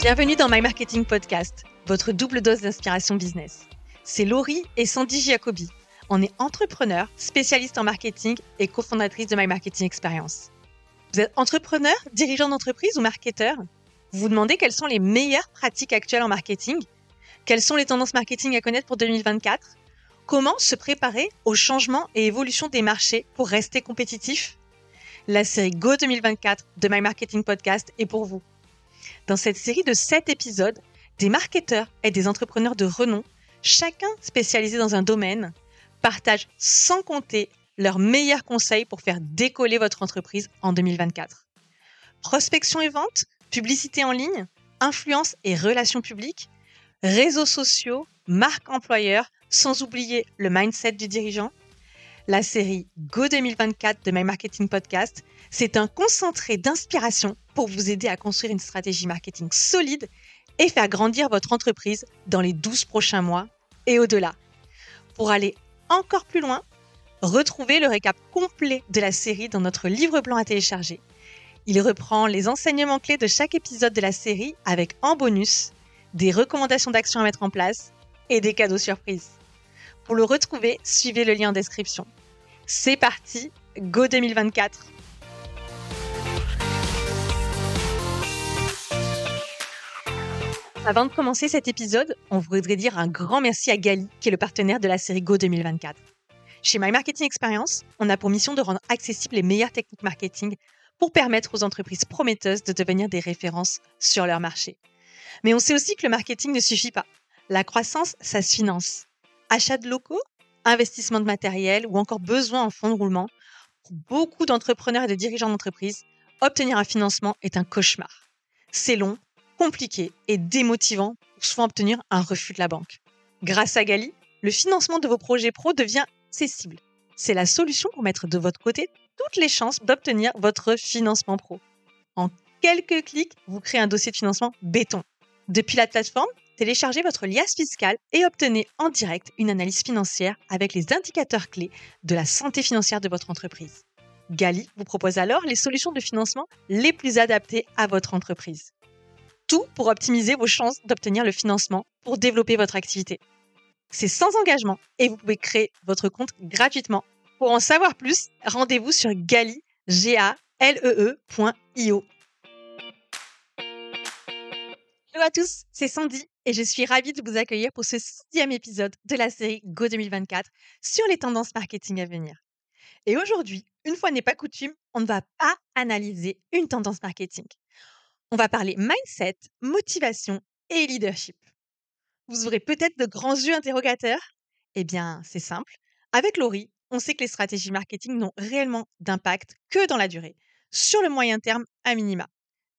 Bienvenue dans My Marketing Podcast, votre double dose d'inspiration business. C'est Laurie et Sandy Giacobi. On est entrepreneurs, spécialistes en marketing et cofondatrices de My Marketing Experience. Vous êtes entrepreneur, dirigeant d'entreprise ou marketeur Vous vous demandez quelles sont les meilleures pratiques actuelles en marketing? Quelles sont les tendances marketing à connaître pour 2024 Comment se préparer aux changements et évolutions des marchés pour rester compétitif La série Go 2024 de My Marketing Podcast est pour vous. Dans cette série de 7 épisodes, des marketeurs et des entrepreneurs de renom, chacun spécialisé dans un domaine, partagent sans compter leurs meilleurs conseils pour faire décoller votre entreprise en 2024. Prospection et vente, publicité en ligne, influence et relations publiques, réseaux sociaux, marque employeur, sans oublier le mindset du dirigeant. La série Go 2024 de My Marketing Podcast, c'est un concentré d'inspiration pour vous aider à construire une stratégie marketing solide et faire grandir votre entreprise dans les 12 prochains mois et au-delà. Pour aller encore plus loin, retrouvez le récap complet de la série dans notre livre blanc à télécharger. Il reprend les enseignements clés de chaque épisode de la série avec en bonus des recommandations d'action à mettre en place et des cadeaux surprises. Pour le retrouver, suivez le lien en description. C'est parti, Go 2024 Avant de commencer cet épisode, on voudrait dire un grand merci à Gali, qui est le partenaire de la série Go 2024. Chez My Marketing Experience, on a pour mission de rendre accessibles les meilleures techniques marketing pour permettre aux entreprises prometteuses de devenir des références sur leur marché. Mais on sait aussi que le marketing ne suffit pas. La croissance, ça se finance. Achat de locaux, investissement de matériel ou encore besoin en fonds de roulement, pour beaucoup d'entrepreneurs et de dirigeants d'entreprise, obtenir un financement est un cauchemar. C'est long, compliqué et démotivant pour souvent obtenir un refus de la banque. Grâce à Gali, le financement de vos projets pro devient accessible. C'est la solution pour mettre de votre côté toutes les chances d'obtenir votre financement pro. En quelques clics, vous créez un dossier de financement béton. Depuis la plateforme, téléchargez votre liasse fiscale et obtenez en direct une analyse financière avec les indicateurs clés de la santé financière de votre entreprise. Gali vous propose alors les solutions de financement les plus adaptées à votre entreprise tout pour optimiser vos chances d'obtenir le financement pour développer votre activité. C'est sans engagement et vous pouvez créer votre compte gratuitement. Pour en savoir plus, rendez-vous sur gali, e, e Hello à tous, c'est Sandy et je suis ravie de vous accueillir pour ce sixième épisode de la série Go 2024 sur les tendances marketing à venir. Et aujourd'hui, une fois n'est pas coutume, on ne va pas analyser une tendance marketing on va parler mindset, motivation et leadership. Vous aurez peut-être de grands yeux interrogateurs? Eh bien, c'est simple. Avec Laurie, on sait que les stratégies marketing n'ont réellement d'impact que dans la durée, sur le moyen terme à minima.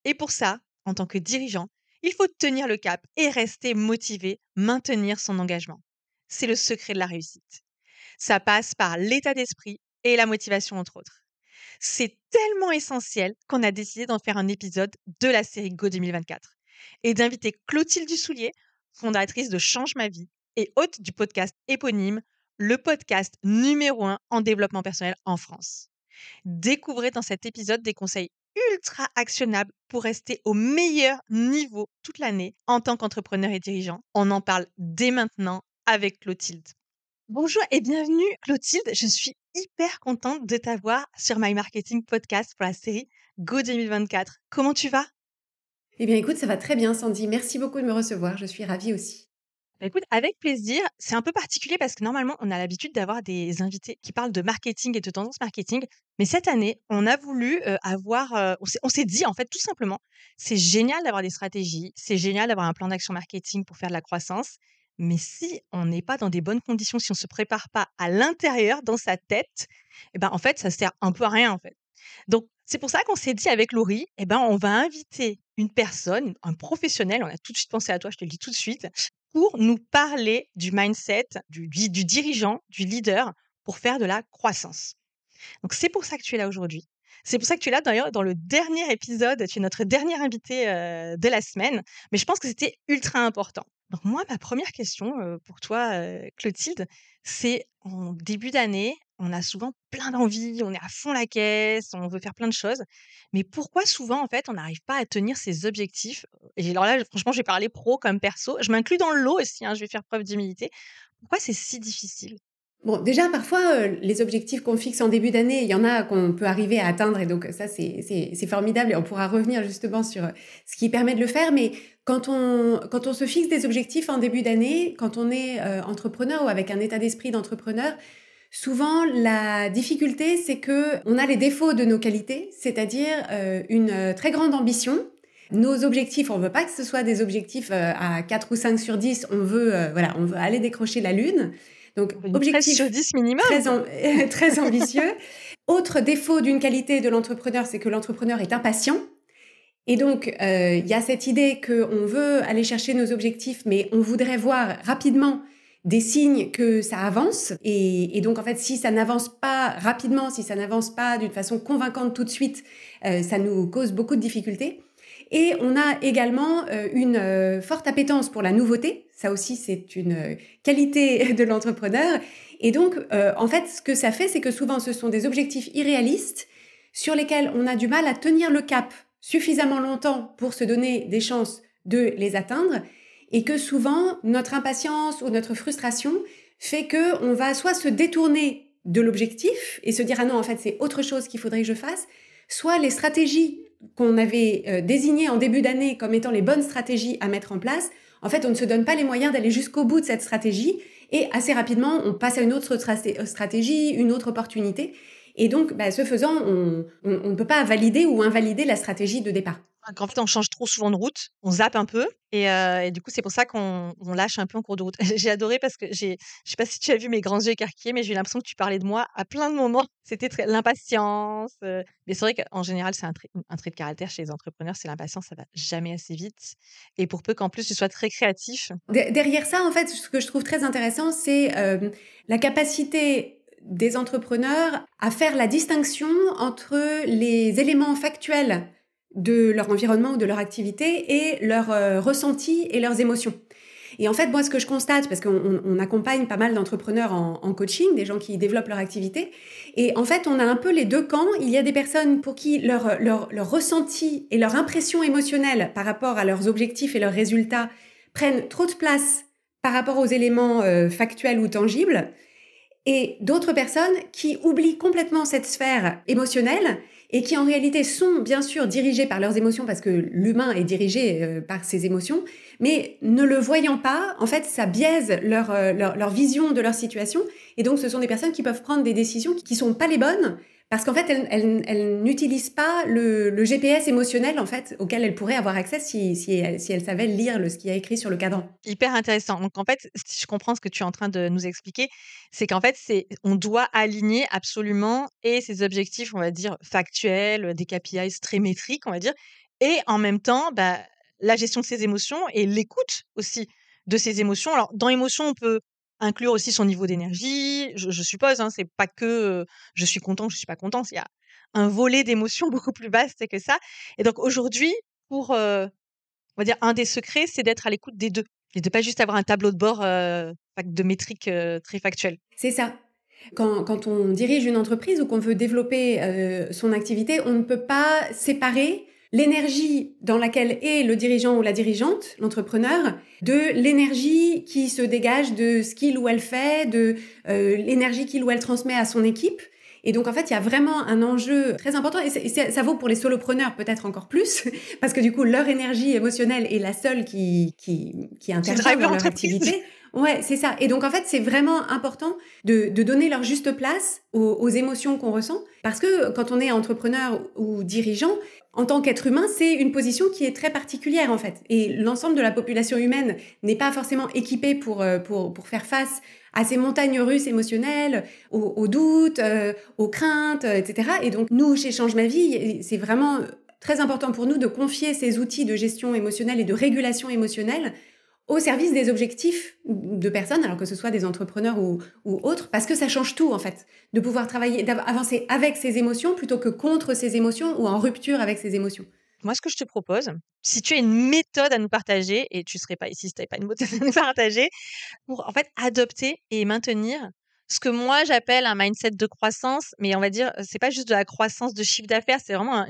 Et pour ça, en tant que dirigeant, il faut tenir le cap et rester motivé, maintenir son engagement. C'est le secret de la réussite. Ça passe par l'état d'esprit et la motivation, entre autres. C'est tellement essentiel qu'on a décidé d'en faire un épisode de la série Go 2024 et d'inviter Clotilde Dussoulier, fondatrice de Change ma vie et hôte du podcast éponyme, le podcast numéro un en développement personnel en France. Découvrez dans cet épisode des conseils ultra actionnables pour rester au meilleur niveau toute l'année en tant qu'entrepreneur et dirigeant. On en parle dès maintenant avec Clotilde. Bonjour et bienvenue Clotilde, je suis hyper contente de t'avoir sur My Marketing Podcast pour la série Go 2024. Comment tu vas? Eh bien écoute, ça va très bien Sandy, merci beaucoup de me recevoir, je suis ravie aussi. Bah, écoute, avec plaisir. C'est un peu particulier parce que normalement, on a l'habitude d'avoir des invités qui parlent de marketing et de tendance marketing. Mais cette année, on a voulu euh, avoir, euh, on s'est dit en fait tout simplement, c'est génial d'avoir des stratégies, c'est génial d'avoir un plan d'action marketing pour faire de la croissance. Mais si on n'est pas dans des bonnes conditions, si on ne se prépare pas à l'intérieur, dans sa tête, eh ben, en fait, ça sert un peu à rien, en fait. Donc, c'est pour ça qu'on s'est dit avec Laurie, eh ben, on va inviter une personne, un professionnel, on a tout de suite pensé à toi, je te le dis tout de suite, pour nous parler du mindset, du, du dirigeant, du leader, pour faire de la croissance. Donc, c'est pour ça que tu es là aujourd'hui. C'est pour ça que tu es là d'ailleurs dans le dernier épisode, tu es notre dernier invité de la semaine, mais je pense que c'était ultra important. Donc moi, ma première question pour toi, Clotilde, c'est en début d'année, on a souvent plein d'envie, on est à fond la caisse, on veut faire plein de choses. Mais pourquoi souvent, en fait, on n'arrive pas à tenir ses objectifs? Et alors là, franchement, j'ai parlé pro comme perso. Je m'inclus dans le lot aussi, hein, je vais faire preuve d'humilité. Pourquoi c'est si difficile? Bon, déjà, parfois, euh, les objectifs qu'on fixe en début d'année, il y en a qu'on peut arriver à atteindre, et donc ça, c'est formidable, et on pourra revenir justement sur euh, ce qui permet de le faire. Mais quand on, quand on se fixe des objectifs en début d'année, quand on est euh, entrepreneur ou avec un état d'esprit d'entrepreneur, souvent la difficulté, c'est que on a les défauts de nos qualités, c'est-à-dire une très grande ambition, nos objectifs, on veut pas que ce soit des objectifs à 4 ou 5 sur 10, on veut, voilà, on veut aller décrocher la lune. Donc, objectif sur 10 minimum. Très, très ambitieux. Autre défaut d'une qualité de l'entrepreneur, c'est que l'entrepreneur est impatient. Et donc, euh, il y a cette idée qu'on veut aller chercher nos objectifs, mais on voudrait voir rapidement des signes que ça avance. Et, donc, en fait, si ça n'avance pas rapidement, si ça n'avance pas d'une façon convaincante tout de suite, euh, ça nous cause beaucoup de difficultés. Et on a également euh, une forte appétence pour la nouveauté. Ça aussi, c'est une euh, qualité de l'entrepreneur. Et donc, en fait, ce que ça fait, c'est que souvent, ce sont des objectifs irréalistes sur lesquels on a du mal à tenir le cap suffisamment longtemps pour se donner des chances de les atteindre. Et que souvent, notre impatience ou notre frustration fait que on va soit se détourner de l'objectif et se dire ah non en fait c'est autre chose qu'il faudrait que je fasse, soit les stratégies qu'on avait euh, désigné en début d'année comme étant les bonnes stratégies à mettre en place, en fait, on ne se donne pas les moyens d'aller jusqu'au bout de cette stratégie et assez rapidement, on passe à une autre stratégie, une autre opportunité. Et donc, bah, ce faisant, on ne peut pas valider ou invalider la stratégie de départ. En fait, on change trop souvent de route, on zappe un peu, et, euh, du coup, c'est pour ça qu'on on lâche un peu en cours de route. j'ai adoré parce que j'ai, je sais pas si tu as vu mes grands yeux écarquillés, mais j'ai eu l'impression que tu parlais de moi à plein de moments. C'était l'impatience. Euh, mais c'est vrai qu'en général, c'est un, trait, un trait de caractère chez les entrepreneurs, c'est l'impatience, ça va jamais assez vite. Et pour peu qu'en plus tu sois très créatif. derrière ça, en fait, ce que je trouve très intéressant, c'est euh, la capacité des entrepreneurs à faire la distinction entre les éléments factuels de leur environnement ou de leur activité et leurs euh, ressentis et leurs émotions. Et en fait, moi, ce que je constate, parce qu'on accompagne pas mal d'entrepreneurs en, coaching, des gens qui développent leur activité, et en fait, on a un peu les deux camps. Il y a des personnes pour qui leur, leur, leur ressenti et leur impression émotionnelle par rapport à leurs objectifs et leurs résultats prennent trop de place par rapport aux éléments euh, factuels ou tangibles, et d'autres personnes qui oublient complètement cette sphère émotionnelle et qui en réalité sont bien sûr dirigées par leurs émotions parce que l'humain est dirigé euh, par ses émotions, mais ne le voyant pas, en fait, ça biaise leur, euh, leur, leur, vision de leur situation. Et donc, ce sont des personnes qui peuvent prendre des décisions qui sont pas les bonnes parce qu'en fait, elles n'utilisent pas le, GPS émotionnel en fait auquel elles pourraient avoir accès si, elles savaient lire ce qui est écrit sur le cadran. Hyper intéressant. Donc en fait, si je comprends ce que tu es en train de nous expliquer, c'est qu'en fait, on doit aligner absolument et ces objectifs, on va dire factuels, des KPIs très métriques, on va dire, et en même temps, bah, la gestion de ses émotions et l'écoute aussi de ses émotions. Alors dans émotion, on peut inclure aussi son niveau d'énergie. Je, suppose, hein, c'est pas que je suis content, je suis pas content. Il y a un volet d'émotions beaucoup plus vaste que ça. Et donc aujourd'hui, pour, on va dire, un des secrets, c'est d'être à l'écoute des deux et de pas juste avoir un tableau de bord de métriques très factuelles. C'est ça. Quand, quand, on dirige une entreprise ou qu'on veut développer son activité, on ne peut pas séparer l'énergie dans laquelle est le dirigeant ou la dirigeante, l'entrepreneur, de l'énergie qui se dégage de ce qu'il ou elle fait, de euh, l'énergie qu'il ou elle transmet à son équipe. Et donc, en fait, il y a vraiment un enjeu très important. Et, ça vaut pour les solopreneurs peut-être encore plus, parce que du coup, leur énergie émotionnelle est la seule qui, qui, qui intervient dans leur activité. Ouais, c'est ça. Et donc, en fait, c'est vraiment important de, donner leur juste place aux, émotions qu'on ressent. Parce que quand on est entrepreneur ou dirigeant, en tant qu'être humain, c'est une position qui est très particulière en fait. Et l'ensemble de la population humaine n'est pas forcément équipée pour, euh, pour faire face à ces montagnes russes émotionnelles, aux, doutes, euh, aux craintes, euh, etc. Et donc nous, chez Change Ma Vie, c'est vraiment très important pour nous de confier ces outils de gestion émotionnelle et de régulation émotionnelle au service des objectifs de personnes, alors que ce soit des entrepreneurs ou, ou autres, parce que ça change tout en fait, de pouvoir travailler, d'avancer avec ses émotions plutôt que contre ses émotions ou en rupture avec ses émotions. Moi, ce que je te propose, si tu as une méthode à nous partager, et tu serais pas ici si tu n'avais pas une méthode à nous partager, pour en fait adopter et maintenir ce que moi j'appelle un mindset de croissance, mais on va dire, c'est pas juste de la croissance de chiffre d'affaires, c'est vraiment un,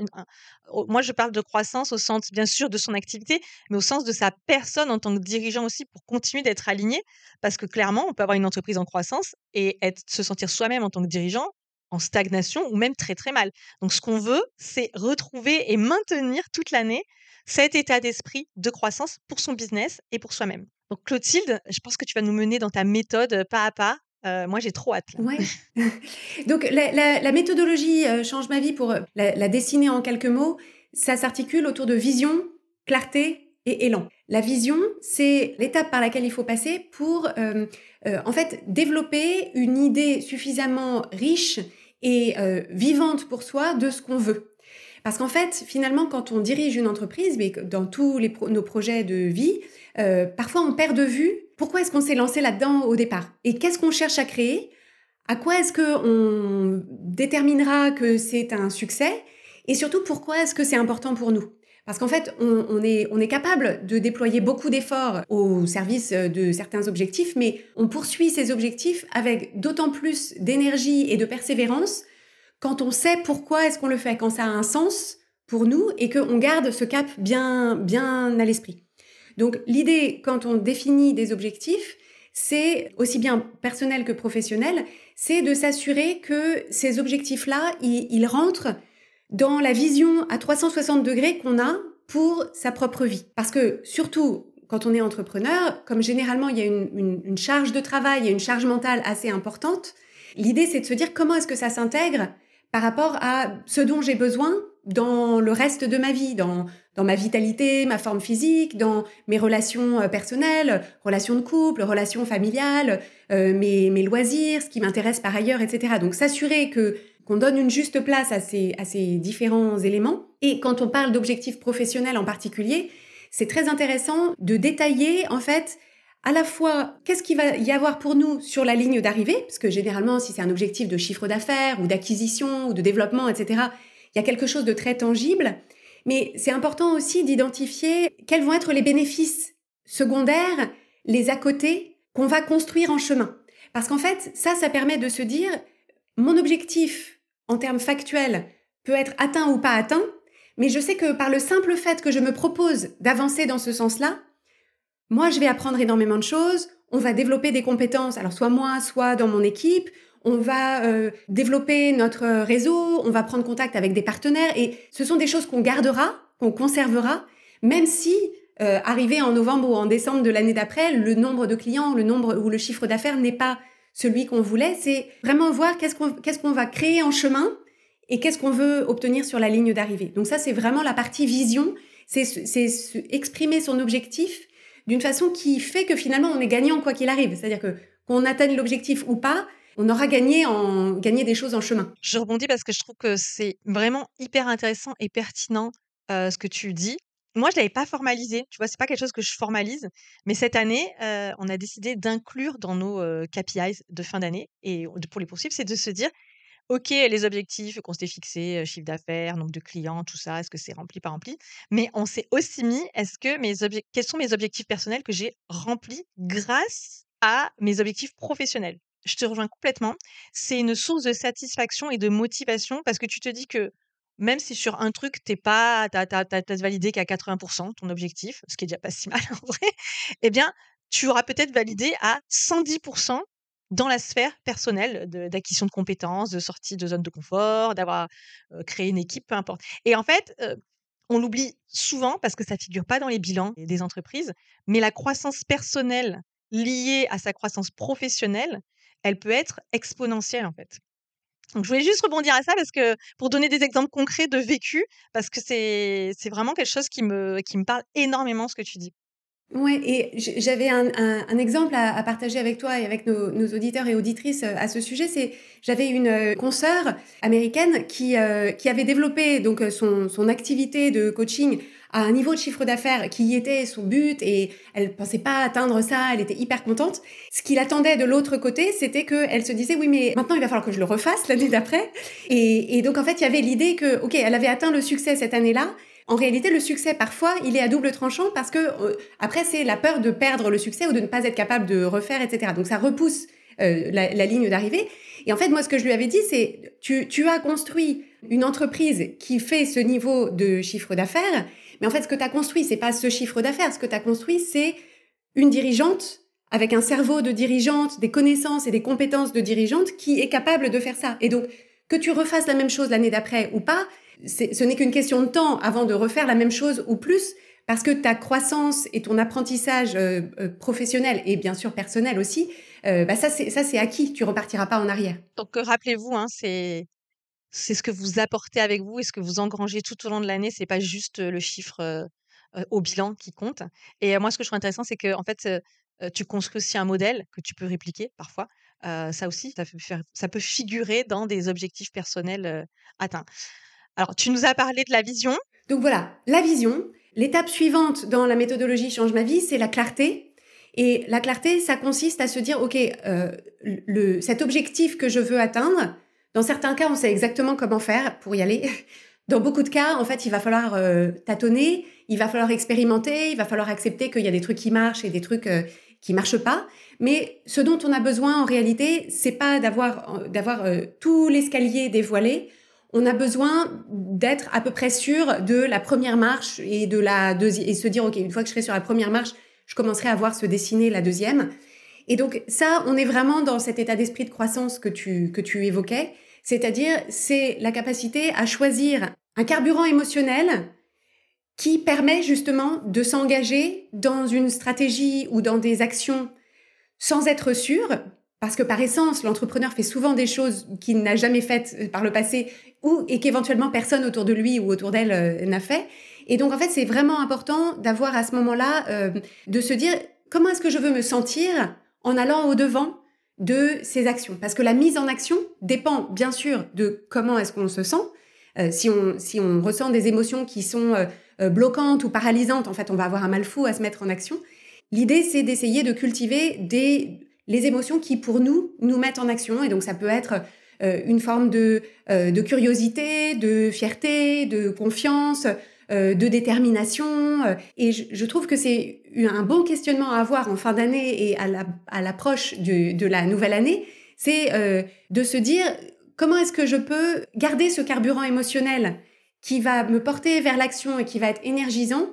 moi je parle de croissance au sens bien sûr de son activité, mais au sens de sa personne en tant que dirigeant aussi pour continuer d'être aligné, parce que clairement on peut avoir une entreprise en croissance et se sentir soi-même en tant que dirigeant en stagnation ou même très très mal. Donc ce qu'on veut, c'est retrouver et maintenir toute l'année cet état d'esprit de croissance pour son business et pour soi-même. Donc Clotilde, je pense que tu vas nous mener dans ta méthode pas à pas euh, moi, j'ai trop hâte. Ouais. Donc, la, méthodologie euh, change ma vie pour euh, la, dessiner en quelques mots. Ça s'articule autour de vision, clarté et élan. La vision, c'est l'étape par laquelle il faut passer pour, en fait, développer une idée suffisamment riche et vivante pour soi de ce qu'on veut. Parce qu'en fait, finalement, quand on dirige une entreprise, mais dans tous nos projets de vie, parfois on perd de vue pourquoi est-ce qu'on s'est lancé là-dedans au départ? Et qu'est-ce qu'on cherche à créer? À quoi est-ce qu'on déterminera que c'est un succès? Et surtout, pourquoi est-ce que c'est important pour nous? Parce qu'en fait, on, est, capable de déployer beaucoup d'efforts au service de certains objectifs, mais on poursuit ces objectifs avec d'autant plus d'énergie et de persévérance quand on sait pourquoi est-ce qu'on le fait, quand ça a un sens pour nous et qu'on garde ce cap bien, bien à l'esprit. Donc l'idée, quand on définit des objectifs, c'est aussi bien personnel que professionnel, c'est de s'assurer que ces objectifs-là, ils, rentrent dans la vision à 360 degrés qu'on a pour sa propre vie. Parce que surtout, quand on est entrepreneur, comme généralement il y a une, une charge de travail et une charge mentale assez importante, l'idée c'est de se dire comment est-ce que ça s'intègre par rapport à ce dont j'ai besoin dans le reste de ma vie, dans, dans ma vitalité, ma forme physique, dans mes relations euh, personnelles, relations de couple, relations familiales, euh, mes, mes loisirs, ce qui m'intéresse par ailleurs, etc. Donc s'assurer que qu'on donne une juste place à ces, à ces différents éléments. Et quand on parle d'objectifs professionnels en particulier, c'est très intéressant de détailler en fait à la fois qu'est-ce qu'il va y avoir pour nous sur la ligne d'arrivée, parce que généralement si c'est un objectif de chiffre d'affaires ou d'acquisition ou de développement, etc., il y a quelque chose de très tangible. Mais c'est important aussi d'identifier quels vont être les bénéfices secondaires, les à côté, qu'on va construire en chemin. Parce qu'en fait, ça, ça permet de se dire, mon objectif en termes factuels peut être atteint ou pas atteint, mais je sais que par le simple fait que je me propose d'avancer dans ce sens-là, moi, je vais apprendre énormément de choses, on va développer des compétences, alors soit moi, soit dans mon équipe, on va euh, développer notre réseau, on va prendre contact avec des partenaires et ce sont des choses qu'on gardera, qu'on conservera, même si euh, arrivé en novembre ou en décembre de l'année d'après, le nombre de clients, le nombre ou le chiffre d'affaires n'est pas celui qu'on voulait. C'est vraiment voir qu'est-ce qu'on va créer en chemin et qu'est-ce qu'on veut obtenir sur la ligne d'arrivée. Donc ça, c'est vraiment la partie vision, c'est exprimer son objectif d'une façon qui fait que finalement on est gagnant quoi qu'il arrive. C'est-à-dire que qu'on atteigne l'objectif ou pas, on aura gagné des choses en chemin. Je rebondis parce que je trouve que c'est vraiment hyper intéressant et pertinent ce que tu dis. Moi, je l'avais pas formalisé. Tu vois, pas quelque chose que je formalise. Mais cette année, on a décidé d'inclure dans nos KPIs de fin d'année et pour les poursuivre, c'est de se dire OK, les objectifs qu'on s'était fixés, chiffre d'affaires, nombre de clients, tout ça, est-ce que c'est rempli, pas rempli? Mais on s'est aussi mis, est-ce que mes quels sont mes objectifs personnels que j'ai remplis grâce à mes objectifs professionnels? Je te rejoins complètement. C'est une source de satisfaction et de motivation parce que tu te dis que même si sur un truc, t'es pas, t'as, t'as, validé qu'à 80% ton objectif, ce qui est déjà pas si mal en vrai, eh bien, tu auras peut-être validé à 110% dans la sphère personnelle d'acquisition de compétences, de sortie de zone de confort, d'avoir créé une équipe, peu importe. Et en fait, on l'oublie souvent parce que ça figure pas dans les bilans des entreprises, mais la croissance personnelle liée à sa croissance professionnelle, elle peut être exponentielle en fait. Donc je voulais juste rebondir à ça parce que pour donner des exemples concrets de vécu, parce que c'est vraiment quelque chose qui me qui me parle énormément ce que tu dis. Ouais, et j'avais un, exemple à, partager avec toi et avec nos, auditeurs et auditrices euh, à ce sujet. C'est j'avais une euh, consoeur américaine qui euh, qui avait développé donc son son activité de coaching à un niveau de chiffre d'affaires qui était son but et elle pensait pas atteindre ça, elle était hyper contente. Ce qui l'attendait de l'autre côté, c'était qu'elle se disait oui mais maintenant il va falloir que je le refasse l'année d'après. Et, et donc en fait il y avait l'idée que ok elle avait atteint le succès cette année-là, en réalité, le succès, parfois, il est à double tranchant parce que, euh, après, c'est la peur de perdre le succès ou de ne pas être capable de refaire, etc. Donc, ça repousse la, ligne d'arrivée. Et en fait, moi, ce que je lui avais dit, c'est tu, tu as construit une entreprise qui fait ce niveau de chiffre d'affaires, mais en fait, ce que tu as construit, c'est pas ce chiffre d'affaires. Ce que tu as construit, c'est une dirigeante avec un cerveau de dirigeante, des connaissances et des compétences de dirigeante qui est capable de faire ça. Et donc, que tu refasses la même chose l'année d'après ou pas, ce n'est qu'une question de temps avant de refaire la même chose ou plus, parce que ta croissance et ton apprentissage euh, euh, professionnel et bien sûr personnel aussi, euh, bah ça c'est acquis. Tu repartiras pas en arrière. Donc rappelez-vous, hein, c'est c'est ce que vous apportez avec vous et ce que vous engrangez tout au long de l'année. C'est pas juste le chiffre au bilan qui compte. Et moi, ce que je trouve intéressant, c'est que en fait, tu construis aussi un modèle que tu peux répliquer parfois. ça aussi, ça peut figurer dans des objectifs personnels atteints. Alors, tu nous as parlé de la vision. Donc voilà, la vision. L'étape suivante dans la méthodologie Change ma vie, c'est la clarté. Et la clarté, ça consiste à se dire, OK, le, cet objectif que je veux atteindre, dans certains cas, on sait exactement comment faire pour y aller. Dans beaucoup de cas, en fait, il va falloir tâtonner, il va falloir expérimenter, il va falloir accepter qu'il y a des trucs qui marchent et des trucs qui marchent pas. Mais ce dont on a besoin en réalité, c'est pas d'avoir d'avoir euh, tout l'escalier dévoilé. On a besoin d'être à peu près sûr de la première marche et de la deuxième et se dire ok une fois que je serai sur la première marche, je commencerai à voir se dessiner la deuxième. Et donc ça, on est vraiment dans cet état d'esprit de croissance que tu que tu évoquais, c'est-à-dire c'est la capacité à choisir un carburant émotionnel qui permet justement de s'engager dans une stratégie ou dans des actions sans être sûr, parce que par essence, l'entrepreneur fait souvent des choses qu'il n'a jamais faites euh, par le passé ou et qu'éventuellement personne autour de lui ou autour d'elle euh, n'a fait. Et donc en fait, c'est vraiment important d'avoir à ce moment-là euh, de se dire comment est-ce que je veux me sentir en allant au devant de ces actions, parce que la mise en action dépend bien sûr de comment est-ce qu'on se sent. si on si on ressent des émotions qui sont euh, bloquante ou paralysante, en fait, on va avoir un mal fou à se mettre en action. L'idée, c'est d'essayer de cultiver des, les émotions qui, pour nous, nous mettent en action. Et donc, ça peut être euh, une forme de, euh, de curiosité, de fierté, de confiance, de détermination. Et je, trouve que c'est un bon questionnement à avoir en fin d'année et à l'approche de la nouvelle année. C'est de se dire comment est-ce que je peux garder ce carburant émotionnel qui va me porter vers l'action et qui va être énergisant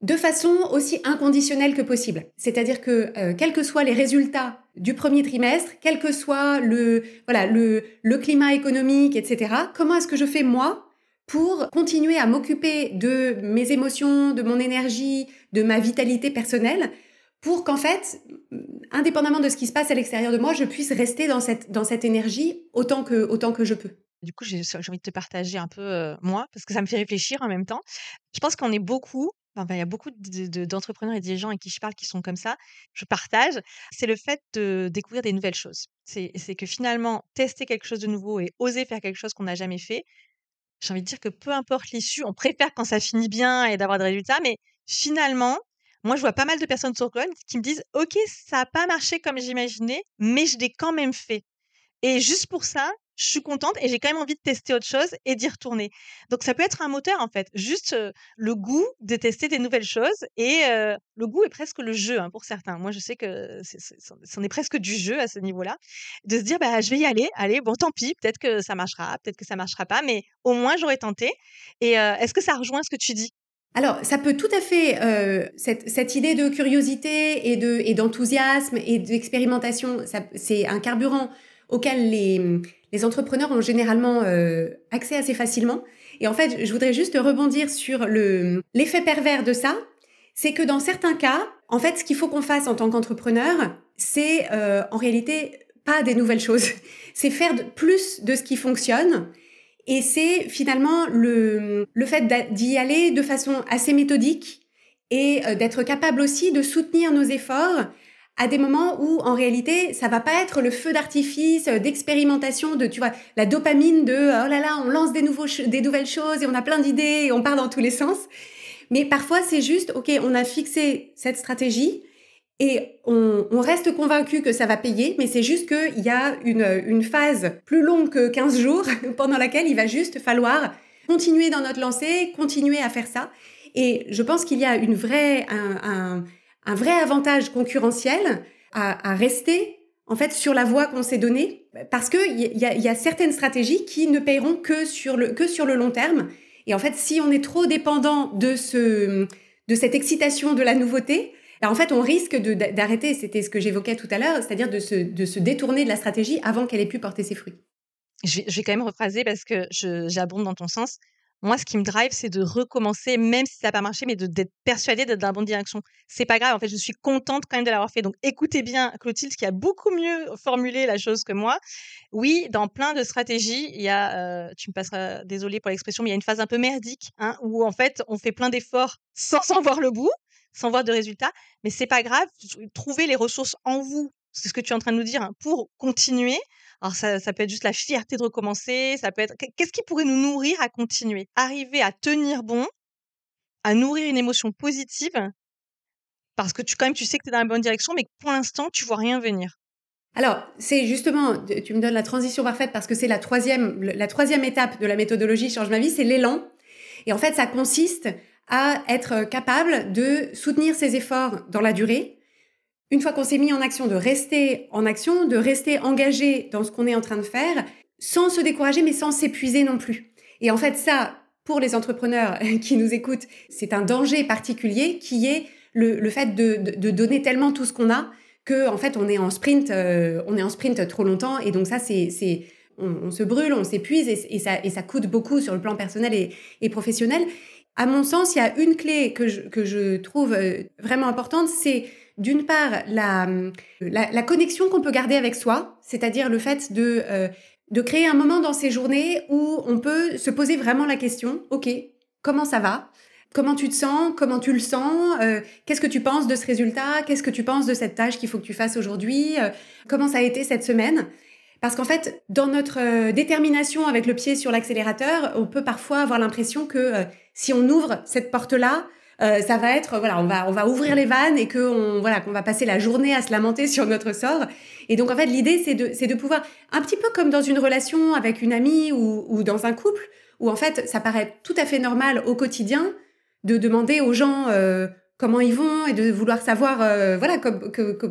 de façon aussi inconditionnelle que possible? C'est-à-dire que euh, quels que soient les résultats du premier trimestre, quel que soit le voilà le, le climat économique, etc. Comment est-ce que je fais moi pour continuer à m'occuper de mes émotions, de mon énergie, de ma vitalité personnelle, pour qu'en fait, indépendamment de ce qui se passe à l'extérieur de moi, je puisse rester dans cette dans cette énergie autant que autant que je peux? Du coup, j'ai envie de te partager un peu moi, parce que ça me fait réfléchir en même temps. Je pense qu'on est beaucoup, enfin, il y a beaucoup d'entrepreneurs et dirigeants avec qui je parle qui sont comme ça. Je partage. C'est le fait de découvrir des nouvelles choses. C'est que finalement, tester quelque chose de nouveau et oser faire quelque chose qu'on n'a jamais fait, j'ai envie de dire que peu importe l'issue, on préfère quand ça finit bien et d'avoir des résultats, mais finalement, moi, je vois pas mal de personnes sur le qui me disent Ok, ça n'a pas marché comme j'imaginais, mais je l'ai quand même fait. Et juste pour ça, je suis contente et j'ai quand même envie de tester autre chose et d'y retourner. Donc ça peut être un moteur en fait, juste le goût de tester des nouvelles choses et le goût est presque le jeu hein, pour certains. Moi je sais que c'en est, presque du jeu à ce niveau-là, de se dire bah je vais y aller, allez bon tant pis, peut-être que ça marchera, peut-être que ça marchera pas, mais au moins j'aurais tenté. Et est-ce que ça rejoint ce que tu dis? Alors, ça peut tout à fait, cette, idée de curiosité et d'enthousiasme et d'expérimentation, c'est un carburant auquel les, entrepreneurs ont généralement euh, accès assez facilement. Et en fait, je voudrais juste rebondir sur le l'effet pervers de ça, c'est que dans certains cas, en fait, ce qu'il faut qu'on fasse en tant qu'entrepreneur, c'est euh, en réalité pas des nouvelles choses, c'est faire plus de ce qui fonctionne. Et c'est finalement le, le fait d'y aller de façon assez méthodique et euh, d'être capable aussi de soutenir nos efforts à des moments où en réalité ça va pas être le feu d'artifice euh, d'expérimentation de tu vois la dopamine de oh là là on lance des nouveaux des nouvelles choses et on a plein d'idées et on part dans tous les sens mais parfois c'est juste ok on a fixé cette stratégie et on, reste convaincu que ça va payer, mais c'est juste qu'il y a une, une phase plus longue que 15 jours pendant laquelle il va juste falloir continuer dans notre lancée, continuer à faire ça. Et je pense qu'il y a une vraie, un vrai avantage concurrentiel à, rester en fait, sur la voie qu'on s'est donnée, parce qu'il y, y, a, certaines stratégies qui ne paieront que sur le, que sur le long terme. Et en fait, si on est trop dépendant de, ce, de cette excitation de la nouveauté, ben, en fait, on risque d'arrêter, c'était ce que j'évoquais tout à l'heure, c'est-à-dire de se, de se détourner de la stratégie avant qu'elle ait pu porter ses fruits. Je vais quand même rephraser parce que j'abonde dans ton sens. Moi, ce qui me drive, c'est de recommencer, même si ça n'a pas marché, mais d'être persuadée d'être dans la bonne direction. C'est pas grave. En fait, je suis contente quand même de l'avoir fait. Donc, écoutez bien Clotilde, qui a beaucoup mieux formulé la chose que moi. Oui, dans plein de stratégies, il y a, euh, tu me passeras, désolé pour l'expression, mais il y a une phase un peu merdique, hein, où en fait, on fait plein d'efforts sans en voir le bout, sans voir de résultats. Mais c'est pas grave. Trouvez les ressources en vous. C'est ce que tu es en train de nous dire, hein, pour continuer. Alors ça, ça peut être juste la fierté de recommencer, ça peut être qu'est-ce qui pourrait nous nourrir à continuer, arriver à tenir bon, à nourrir une émotion positive, parce que tu quand même tu sais que tu es dans la bonne direction, mais que pour l'instant tu vois rien venir. Alors, c'est justement, tu me donnes la transition parfaite parce que c'est la troisième, la troisième étape de la méthodologie Change ma vie, c'est l'élan. Et en fait, ça consiste à être capable de soutenir ses efforts dans la durée, une fois qu'on s'est mis en action, de rester en action, de rester engagé dans ce qu'on est en train de faire, sans se décourager, mais sans s'épuiser non plus. Et en fait, ça, pour les entrepreneurs qui nous écoutent, c'est un danger particulier qui est le, fait de, donner tellement tout ce qu'on a que en fait on est en sprint, euh, on est en sprint trop longtemps et donc ça c'est c'est on, se brûle, on s'épuise et, ça et ça coûte beaucoup sur le plan personnel et, professionnel. À mon sens, il y a une clé que je, que je trouve euh, vraiment importante, c'est d'une part la, la, connexion qu'on peut garder avec soi, c'est-à-dire le fait de, euh, de créer un moment dans ces journées où on peut se poser vraiment la question, OK, comment ça va? Comment tu te sens? Comment tu le sens? Euh, Qu'est-ce que tu penses de ce résultat? Qu'est-ce que tu penses de cette tâche qu'il faut que tu fasses aujourd'hui? Euh, Comment ça a été cette semaine? Parce qu'en fait, dans notre détermination avec le pied sur l'accélérateur, on peut parfois avoir l'impression que si on ouvre cette porte-là, euh, ça va être voilà, on va on va ouvrir les vannes et que on voilà qu'on va passer la journée à se lamenter sur notre sort. Et donc en fait l'idée c'est de c'est de pouvoir un petit peu comme dans une relation avec une amie ou, ou dans un couple où en fait ça paraît tout à fait normal au quotidien de demander aux gens euh, comment ils vont et de vouloir savoir euh, voilà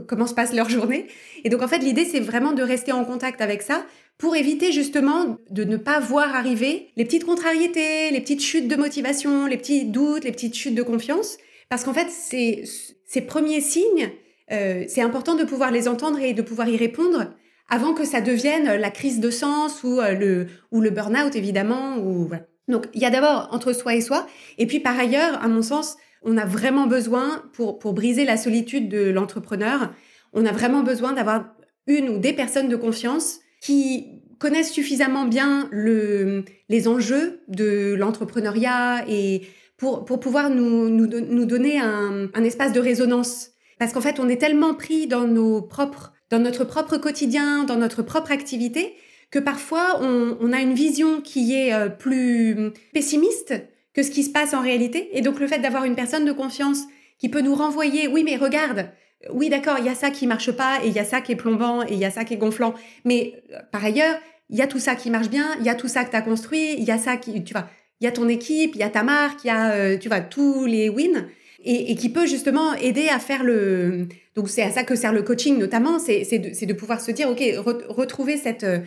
comment se passe leur journée. Et donc en fait l'idée c'est vraiment de rester en contact avec ça pour éviter justement de ne pas voir arriver les petites contrariétés, les petites chutes de motivation, les petits doutes, les petites chutes de confiance. Parce qu'en fait, ces, ces premiers signes, euh, c'est important de pouvoir les entendre et de pouvoir y répondre avant que ça devienne la crise de sens ou euh, le, ou le burn-out, évidemment. Ou, voilà. Donc, il y a d'abord entre soi et soi. Et puis, par ailleurs, à mon sens, on a vraiment besoin, pour, pour briser la solitude de l'entrepreneur, on a vraiment besoin d'avoir une ou des personnes de confiance qui connaissent suffisamment bien le, les enjeux de l'entrepreneuriat et pour, pour pouvoir nous, nous, nous donner un, un espace de résonance. Parce qu'en fait, on est tellement pris dans nos propres, dans notre propre quotidien, dans notre propre activité, que parfois on, on a une vision qui est euh, plus pessimiste que ce qui se passe en réalité. Et donc le fait d'avoir une personne de confiance qui peut nous renvoyer, oui mais regarde, oui, d'accord, il y a ça qui marche pas et il y a ça qui est plombant et il y a ça qui est gonflant. Mais euh, par ailleurs, il y a tout ça qui marche bien, il y a tout ça que tu as construit, il y a ça qui, tu vois, il y a ton équipe, il y a ta marque, il y a, euh, tu vois, tous les wins et, qui peut justement aider à faire le. Donc c'est à ça que sert le coaching notamment, c'est de, pouvoir se dire, ok, retrouver cette, euh,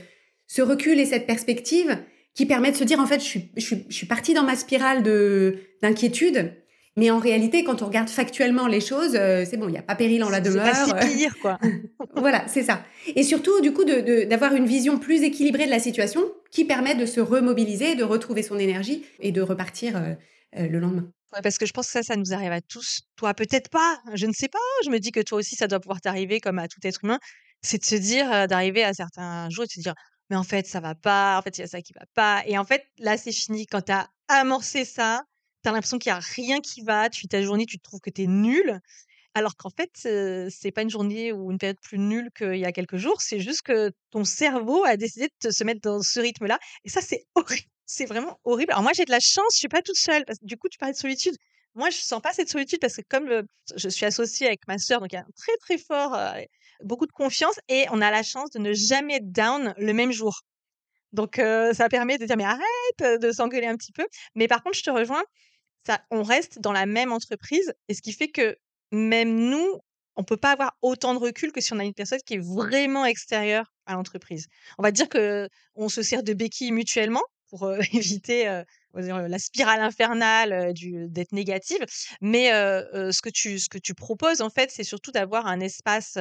ce recul et cette perspective qui permet de se dire en fait, je suis, je suis, je suis partie dans ma spirale de d'inquiétude mais en réalité, quand on regarde factuellement les choses, euh, c'est bon, il n'y a pas péril en la demeure. C'est pas si pire, quoi. voilà, c'est ça. Et surtout, du coup, d'avoir de, une vision plus équilibrée de la situation qui permet de se remobiliser, de retrouver son énergie et de repartir euh, euh, le lendemain. Ouais, parce que je pense que ça, ça nous arrive à tous. Toi, peut-être pas. Je ne sais pas. Je me dis que toi aussi, ça doit pouvoir t'arriver comme à tout être humain. C'est de se dire, d'arriver à certains jours et de se dire, mais en fait, ça va pas. En fait, il y a ça qui va pas. Et en fait, là, c'est fini. Quand tu as amorcé ça, tu as l'impression qu'il y a rien qui va, tu ta journée, tu te trouves que tu es nul. Alors qu'en fait, c'est pas une journée ou une période plus nulle qu'il y a quelques jours, c'est juste que ton cerveau a décidé de se mettre dans ce rythme-là. Et ça, c'est horrible. C'est vraiment horrible. Alors moi, j'ai de la chance, je suis pas toute seule. Du coup, tu parlais de solitude. Moi, je sens pas cette solitude parce que comme je suis associée avec ma sœur, donc il y a un très très fort, beaucoup de confiance et on a la chance de ne jamais être down le même jour. Donc ça permet de dire mais arrête de s'engueuler un petit peu. Mais par contre, je te rejoins, on reste dans la même entreprise et ce qui fait que même nous, on peut pas avoir autant de recul que si on a une personne qui est vraiment extérieure à l'entreprise. On va dire que on se sert de béquilles mutuellement pour éviter la spirale infernale d'être négative. Mais ce que tu ce que tu proposes en fait, c'est surtout d'avoir un espace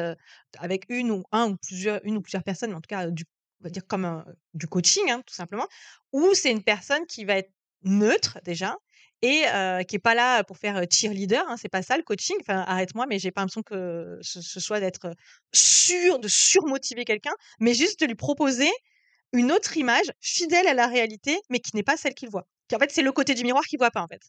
avec une ou un ou plusieurs une ou plusieurs personnes, en tout cas du on va dire comme du coaching hein, tout simplement, où c'est une personne qui va être neutre déjà et qui est pas là pour faire cheerleader. Hein, c'est pas ça le coaching. Enfin, arrête-moi, mais j'ai pas l'impression que ce, soit d'être sûr, de surmotiver quelqu'un, mais juste de lui proposer une autre image fidèle à la réalité, mais qui n'est pas celle qu'il voit. Qui, en fait, c'est le côté du miroir qu'il voit pas, en fait.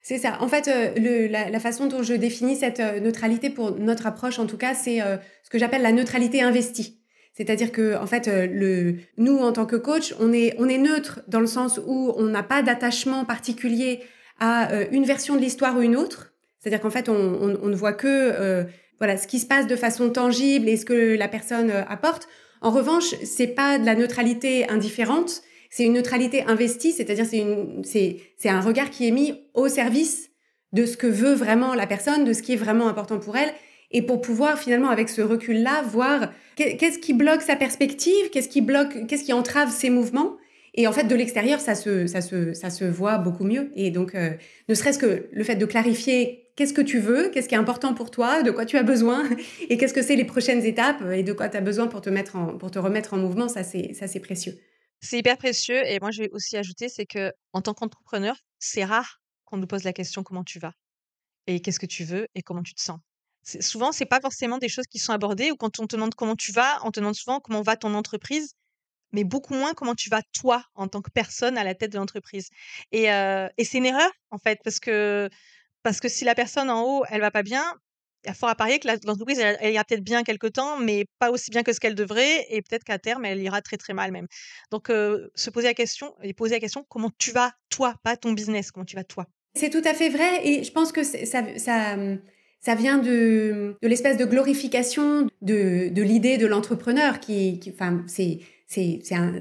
C'est ça. En fait, la, façon dont je définis cette neutralité pour notre approche, en tout cas, c'est ce que j'appelle la neutralité investie. C'est-à-dire que, en fait, le, nous, en tant que coach, on est, on est neutre dans le sens où on n'a pas d'attachement particulier à une version de l'histoire ou une autre. C'est-à-dire qu'en fait, on, on, on, ne voit que voilà ce qui se passe de façon tangible et ce que la personne apporte. En revanche, c'est pas de la neutralité indifférente, c'est une neutralité investie, c'est-à-dire c'est un regard qui est mis au service de ce que veut vraiment la personne, de ce qui est vraiment important pour elle, et pour pouvoir finalement avec ce recul-là voir qu'est-ce qui bloque sa perspective, qu'est-ce qui bloque, qu'est-ce qui entrave ses mouvements. Et en fait, de l'extérieur, ça se, voit beaucoup mieux. Et donc, euh, ne serait-ce que le fait de clarifier qu'est-ce que tu veux, qu'est-ce qui est important pour toi, de quoi tu as besoin, et qu'est-ce que c'est les prochaines étapes, et de quoi tu as besoin pour te, pour te remettre en mouvement, ça c'est, ça c'est précieux. C'est hyper précieux. Et moi, je vais aussi ajouter, c'est que en tant qu'entrepreneur, c'est rare qu'on nous pose la question comment tu vas, et qu'est-ce que tu veux, et comment tu te sens? Souvent, c'est pas forcément des choses qui sont abordées, ou quand on te demande comment tu vas, on te demande souvent comment va ton entreprise, mais beaucoup moins comment tu vas toi en tant que personne à la tête de l'entreprise. Et, euh, et c'est une erreur en fait parce que parce que si la personne en haut elle va pas bien, il y a fort à parier que l'entreprise elle, ira peut-être bien quelque temps, mais pas aussi bien que ce qu'elle devrait, et peut-être qu'à terme elle ira très très mal même. Donc euh, se poser la question et poser la question comment tu vas toi, pas ton business, comment tu vas toi? C'est tout à fait vrai et je pense que ça ça vient de, de l'espèce de glorification de, de l'idée de l'entrepreneur qui, qui, enfin, c'est c'est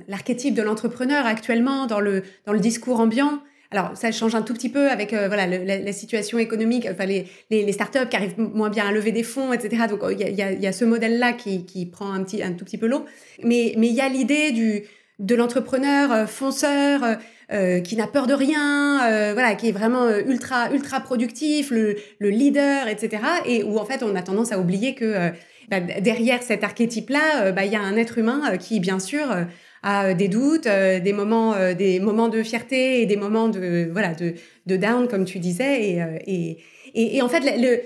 l'archétype de l'entrepreneur actuellement dans le, dans le discours ambiant. Alors, ça change un tout petit peu avec euh, voilà la, situation économique, enfin les, les, startups qui arrivent moins bien à lever des fonds, etc. Donc, il y a, y, y a, ce modèle-là qui, qui prend un, petit, un tout petit peu l'eau. Mais il y a l'idée du de l'entrepreneur euh, fonceur euh, euh, qui n'a peur de rien, euh, voilà, qui est vraiment ultra ultra productif, le, le, leader, etc. Et où en fait on a tendance à oublier que bah, derrière cet archétype-là, euh, bah, il y a un être humain euh, qui, bien sûr, euh, des doutes, des moments, des moments de fierté et des moments de voilà de, de down, comme tu disais. Et, et, et, en fait,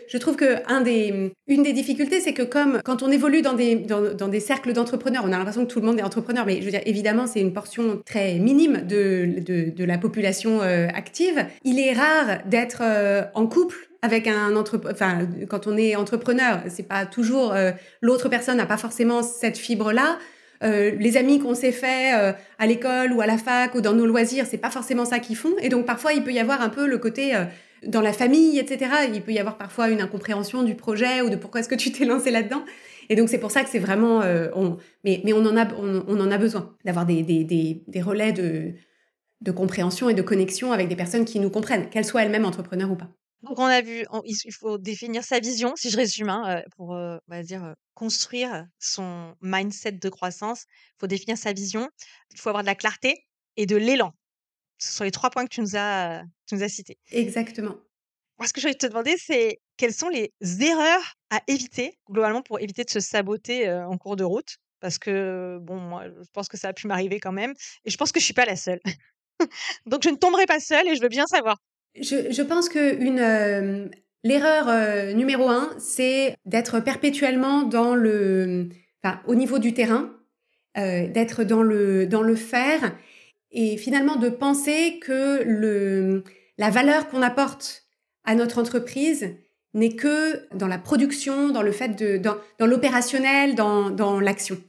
je trouve que des, une des difficultés, c'est que comme quand on évolue dans des, dans, des cercles d'entrepreneurs, on a l'impression que tout le monde est entrepreneur, mais je veux dire, évidemment, c'est une portion très minime de, de, la population active. Il est rare d'être en couple avec un entrepreneur, enfin, quand on est entrepreneur, c'est pas toujours euh, l'autre personne n'a pas forcément cette fibre-là. Euh, les amis qu'on s'est fait euh, à l'école ou à la fac ou dans nos loisirs, c'est pas forcément ça qu'ils font. Et donc parfois il peut y avoir un peu le côté dans la famille, etc. Il peut y avoir parfois une incompréhension du projet ou de pourquoi est-ce que tu t'es lancé là-dedans. Et donc c'est pour ça que c'est vraiment, on, mais, mais on en a, on, en a besoin d'avoir des, des relais de, de compréhension et de connexion avec des personnes qui nous comprennent, qu'elles soient elles-mêmes entrepreneurs ou pas. Donc on a vu, il faut définir sa vision, si je résume, hein, pour on va dire construire son mindset de croissance. Il faut définir sa vision. Il faut avoir de la clarté et de l'élan. Ce sont les trois points que tu nous as, tu nous as cités. Exactement. Moi, ce que je voulais te demander, c'est quelles sont les erreurs à éviter globalement pour éviter de se saboter en cours de route? Parce que bon, moi, je pense que ça a pu m'arriver quand même, et je pense que je suis pas la seule. Donc je ne tomberai pas seule, et je veux bien savoir je, je pense que une euh, l'erreur euh, numéro un, c'est d'être perpétuellement dans le, enfin, au niveau du terrain, euh, d'être dans le dans le faire et finalement de penser que le la valeur qu'on apporte à notre entreprise n'est que dans la production, dans le fait de dans, dans l'opérationnel, dans dans l'action.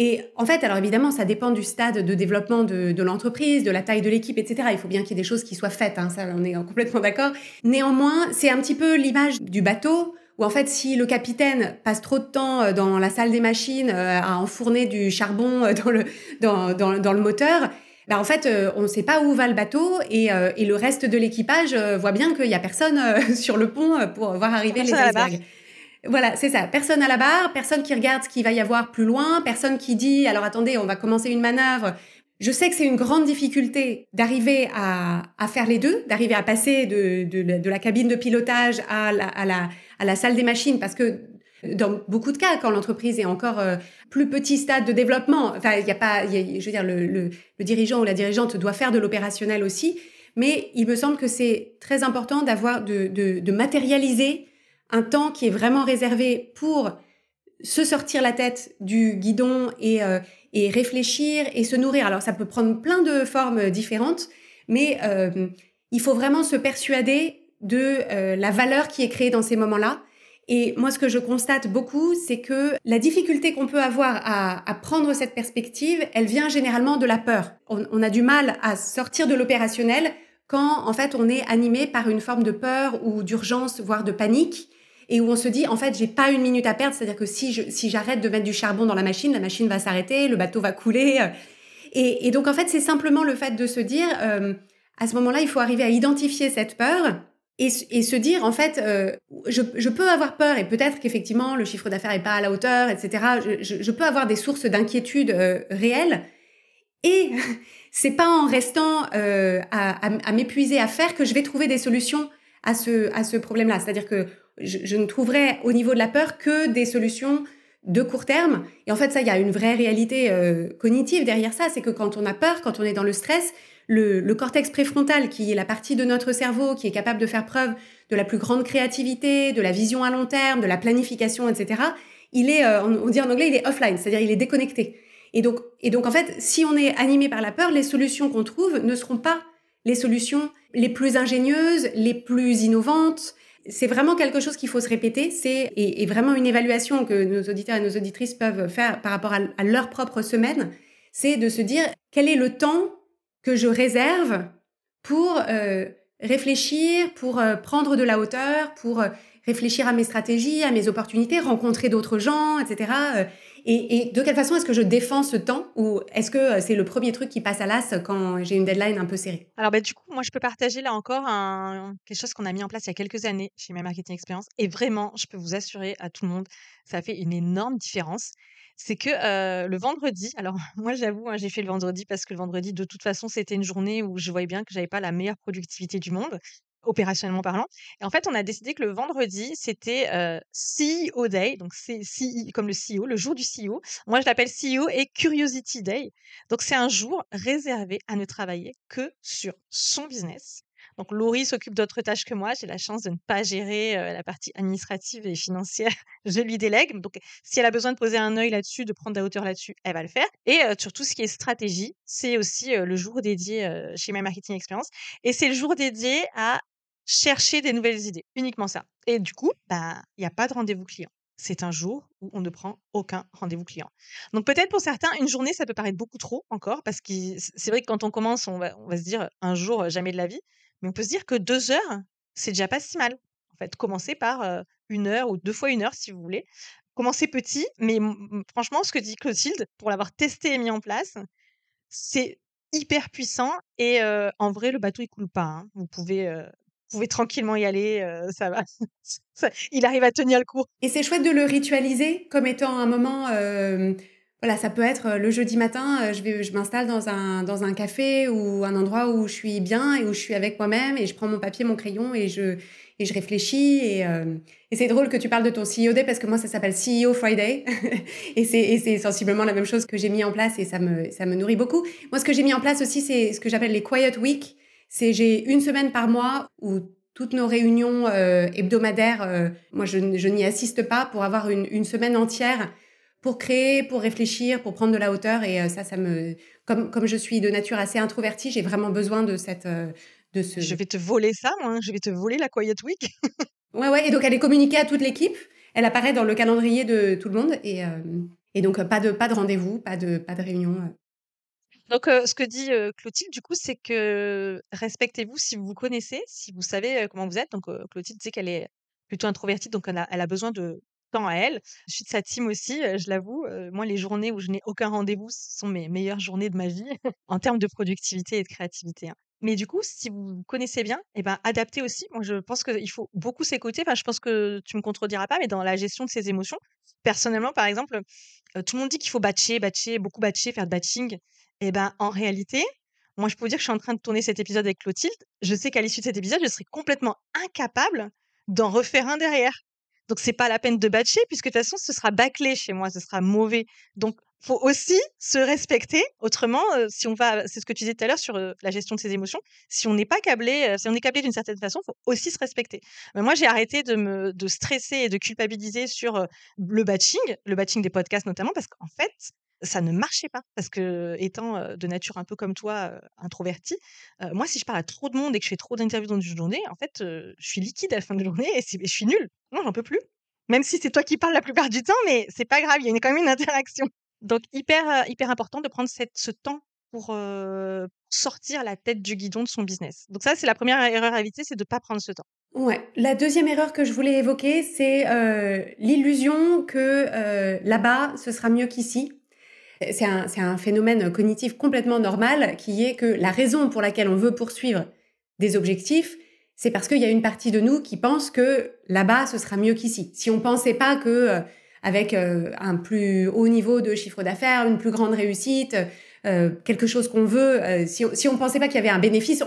Et en fait, alors évidemment, ça dépend du stade de développement de, de l'entreprise, de la taille de l'équipe, etc. Il faut bien qu'il y ait des choses qui soient faites, hein, ça on est complètement d'accord. Néanmoins, c'est un petit peu l'image du bateau où en fait, si le capitaine passe trop de temps euh, dans la salle des machines euh, à enfourner du charbon euh, dans le, dans, dans, dans le moteur, bah en fait, on ne sait pas où va le bateau et, et le reste de l'équipage voit bien qu'il y a personne sur le pont pour voir arriver les icebergs. Voilà, c'est ça. Personne à la barre, personne qui regarde ce qu'il va y avoir plus loin, personne qui dit alors attendez, on va commencer une manœuvre. Je sais que c'est une grande difficulté d'arriver à, faire les deux, d'arriver à passer de, la cabine de pilotage à la, salle des machines, parce que dans beaucoup de cas, quand l'entreprise est encore euh, plus petit stade de développement, enfin, il n'y a pas, je veux dire, le, dirigeant ou la dirigeante doit faire de l'opérationnel aussi, mais il me semble que c'est très important d'avoir de, matérialiser un temps qui est vraiment réservé pour se sortir la tête du guidon et, euh, réfléchir et se nourrir. Alors, ça peut prendre plein de formes différentes, mais euh, il faut vraiment se persuader de la valeur qui est créée dans ces moments-là et moi, ce que je constate beaucoup, c'est que la difficulté qu'on peut avoir à, prendre cette perspective, elle vient généralement de la peur. On a du mal à sortir de l'opérationnel quand, en fait, on est animé par une forme de peur ou d'urgence, voire de panique, et où on se dit, en fait, j'ai pas une minute à perdre, c'est-à-dire que si je, si j'arrête de mettre du charbon dans la machine, la machine va s'arrêter, le bateau va couler. Et, et donc, en fait, c'est simplement le fait de se dire, euh, à ce moment-là, il faut arriver à identifier cette peur et, se dire en fait, euh, je, je, peux avoir peur et peut-être qu'effectivement le chiffre d'affaires est pas à la hauteur, etc. Je, peux avoir des sources d'inquiétude euh, réelles et c'est pas en restant euh, à, à, m'épuiser à faire que je vais trouver des solutions à ce à ce problème-là. C'est-à-dire que je, ne trouverai au niveau de la peur que des solutions de court terme. Et en fait, ça, il y a une vraie réalité cognitive derrière ça. C'est que quand on a peur, quand on est dans le stress, le, cortex préfrontal, qui est la partie de notre cerveau qui est capable de faire preuve de la plus grande créativité, de la vision à long terme, de la planification, etc., il est, euh, on dit en anglais, il est offline, c'est-à-dire il est déconnecté. Et donc, et donc, en fait, si on est animé par la peur, les solutions qu'on trouve ne seront pas les solutions les plus ingénieuses, les plus innovantes. C'est vraiment quelque chose qu'il faut se répéter. C'est et, vraiment une évaluation que nos auditeurs et nos auditrices peuvent faire par rapport à, leur propre semaine. C'est de se dire quel est le temps que je réserve pour euh, réfléchir, pour euh, prendre de la hauteur, pour euh, réfléchir à mes stratégies, à mes opportunités, rencontrer d'autres gens, etc. Et, de quelle façon est-ce que je défends ce temps ou est-ce que c'est le premier truc qui passe à l'as quand j'ai une deadline un peu serrée? Alors bah, du coup, moi je peux partager là encore quelque chose qu'on a mis en place il y a quelques années chez My Marketing Experience. Et vraiment, je peux vous assurer à tout le monde, ça fait une énorme différence. C'est que le vendredi, alors moi j'avoue, hein, j'ai fait le vendredi parce que le vendredi, de toute façon, c'était une journée où je voyais bien que j'avais pas la meilleure productivité du monde, opérationnellement parlant. Et en fait, on a décidé que le vendredi, c'était CEO Day, donc c'est comme le CEO, le jour du CEO. Moi, je l'appelle CEO et Curiosity Day. Donc c'est un jour réservé à ne travailler que sur son business donc Laurie s'occupe d'autres tâches que moi. J'ai la chance de ne pas gérer la partie administrative et financière. Je lui délègue. Donc si elle a besoin de poser un œil là-dessus, de prendre de la hauteur là-dessus, elle va le faire. Et sur tout ce qui est stratégie, c'est aussi le jour dédié chez My Marketing Experience. Et c'est le jour dédié à chercher des nouvelles idées. Uniquement ça. Et du coup, bah, il n'y a pas de rendez-vous client c'est un jour où on ne prend aucun rendez-vous client. Donc peut-être pour certains, une journée, ça peut paraître beaucoup trop encore, parce que c'est vrai que quand on commence, on va se dire un jour, jamais de la vie. Mais on peut se dire que deux heures, c'est déjà pas si mal. En fait, commencer par une heure ou deux fois une heure si vous voulez. Commencer petit, mais franchement, ce que dit Clotilde, pour l'avoir testé et mis en place, c'est hyper puissant et en vrai, le bateau il coule pas. Hein. Vous pouvez pouvez tranquillement y aller, ça va. il arrive à tenir le coup. Et c'est chouette de le ritualiser comme étant un moment voilà, ça peut être euh, le jeudi matin, euh, je vais, je m'installe dans un, dans un café ou un endroit où je suis bien et où je suis avec moi-même et je prends mon papier, mon crayon et je, et je réfléchis. Et, euh, et c'est drôle que tu parles de ton CEO Day parce que moi, ça s'appelle CEO Friday. et c'est sensiblement la même chose que j'ai mis en place et ça me, ça me nourrit beaucoup. Moi, ce que j'ai mis en place aussi, c'est ce que j'appelle les Quiet Week. C'est j'ai une semaine par mois où toutes nos réunions hebdomadaires, moi, je, je n'y assiste pas pour avoir une, une semaine entière pour créer, pour réfléchir, pour prendre de la hauteur. Et euh, ça, ça me, comme, comme je suis de nature assez introvertie, j'ai vraiment besoin de cette, euh, de ce. Je vais te voler ça, moi. Hein. Je vais te voler la Quiet Week. ouais, ouais. Et donc, elle est communiquée à toute l'équipe. Elle apparaît dans le calendrier de tout le monde. Et, euh, et donc, pas de, pas de rendez-vous, pas de, pas de réunion. Donc, ce que dit Clotilde, du coup, c'est que respectez-vous si vous vous connaissez, si vous savez comment vous êtes. Donc, Clotilde sait qu'elle est plutôt introvertie, donc elle a, elle a besoin de, temps à elle. Je suis de sa team aussi, je l'avoue. moi, les journées où je n'ai aucun rendez-vous, ce sont mes meilleures journées de ma vie en termes de productivité et de créativité. Hein. Mais du coup, si vous connaissez bien, et ben, adaptez aussi. Moi, je pense qu'il faut beaucoup s'écouter. Enfin, je pense que tu me contrediras pas, mais dans la gestion de ses émotions, personnellement, par exemple, tout le monde dit qu'il faut batcher, batcher, beaucoup batcher, faire de batching. Et ben, en réalité, moi, je peux vous dire que je suis en train de tourner cet épisode avec Clotilde. Je sais qu'à l'issue de cet épisode, je serai complètement incapable d'en refaire un derrière. Donc, c'est pas la peine de batcher, puisque de toute façon, ce sera bâclé chez moi, ce sera mauvais. Donc, faut aussi se respecter. Autrement, si on va, c'est ce que tu disais tout à l'heure sur la gestion de ses émotions. Si on n'est pas câblé, si on est câblé d'une certaine façon, faut aussi se respecter. moi, j'ai arrêté de me de stresser et de culpabiliser sur le batching, le batching des podcasts notamment, parce qu'en fait, ça ne marchait pas. Parce que étant de nature un peu comme toi, introvertie, moi, si je parle à trop de monde et que je fais trop d'interviews dans une journée, en fait, je suis liquide à la fin de la journée et, je suis nulle. Non, j'en peux plus. Même si c'est toi qui parles la plupart du temps, mais c'est pas grave, il y a quand même une interaction. Donc hyper, hyper important de prendre ce temps pour sortir la tête du guidon de son business. Donc ça, c'est la première erreur à éviter, c'est de ne pas prendre ce temps. Ouais. La deuxième erreur que je voulais évoquer, c'est l'illusion que là-bas, ce sera mieux qu'ici. C'est un, phénomène cognitif complètement normal qui est que la raison pour laquelle on veut poursuivre des objectifs, c'est parce qu'il y a une partie de nous qui pense que là-bas, ce sera mieux qu'ici. Si on pensait pas que avec euh, un plus haut niveau de chiffre d'affaires, une plus grande réussite, euh, quelque chose qu'on veut. Euh, si, on, si on pensait pas qu'il y avait un bénéfice,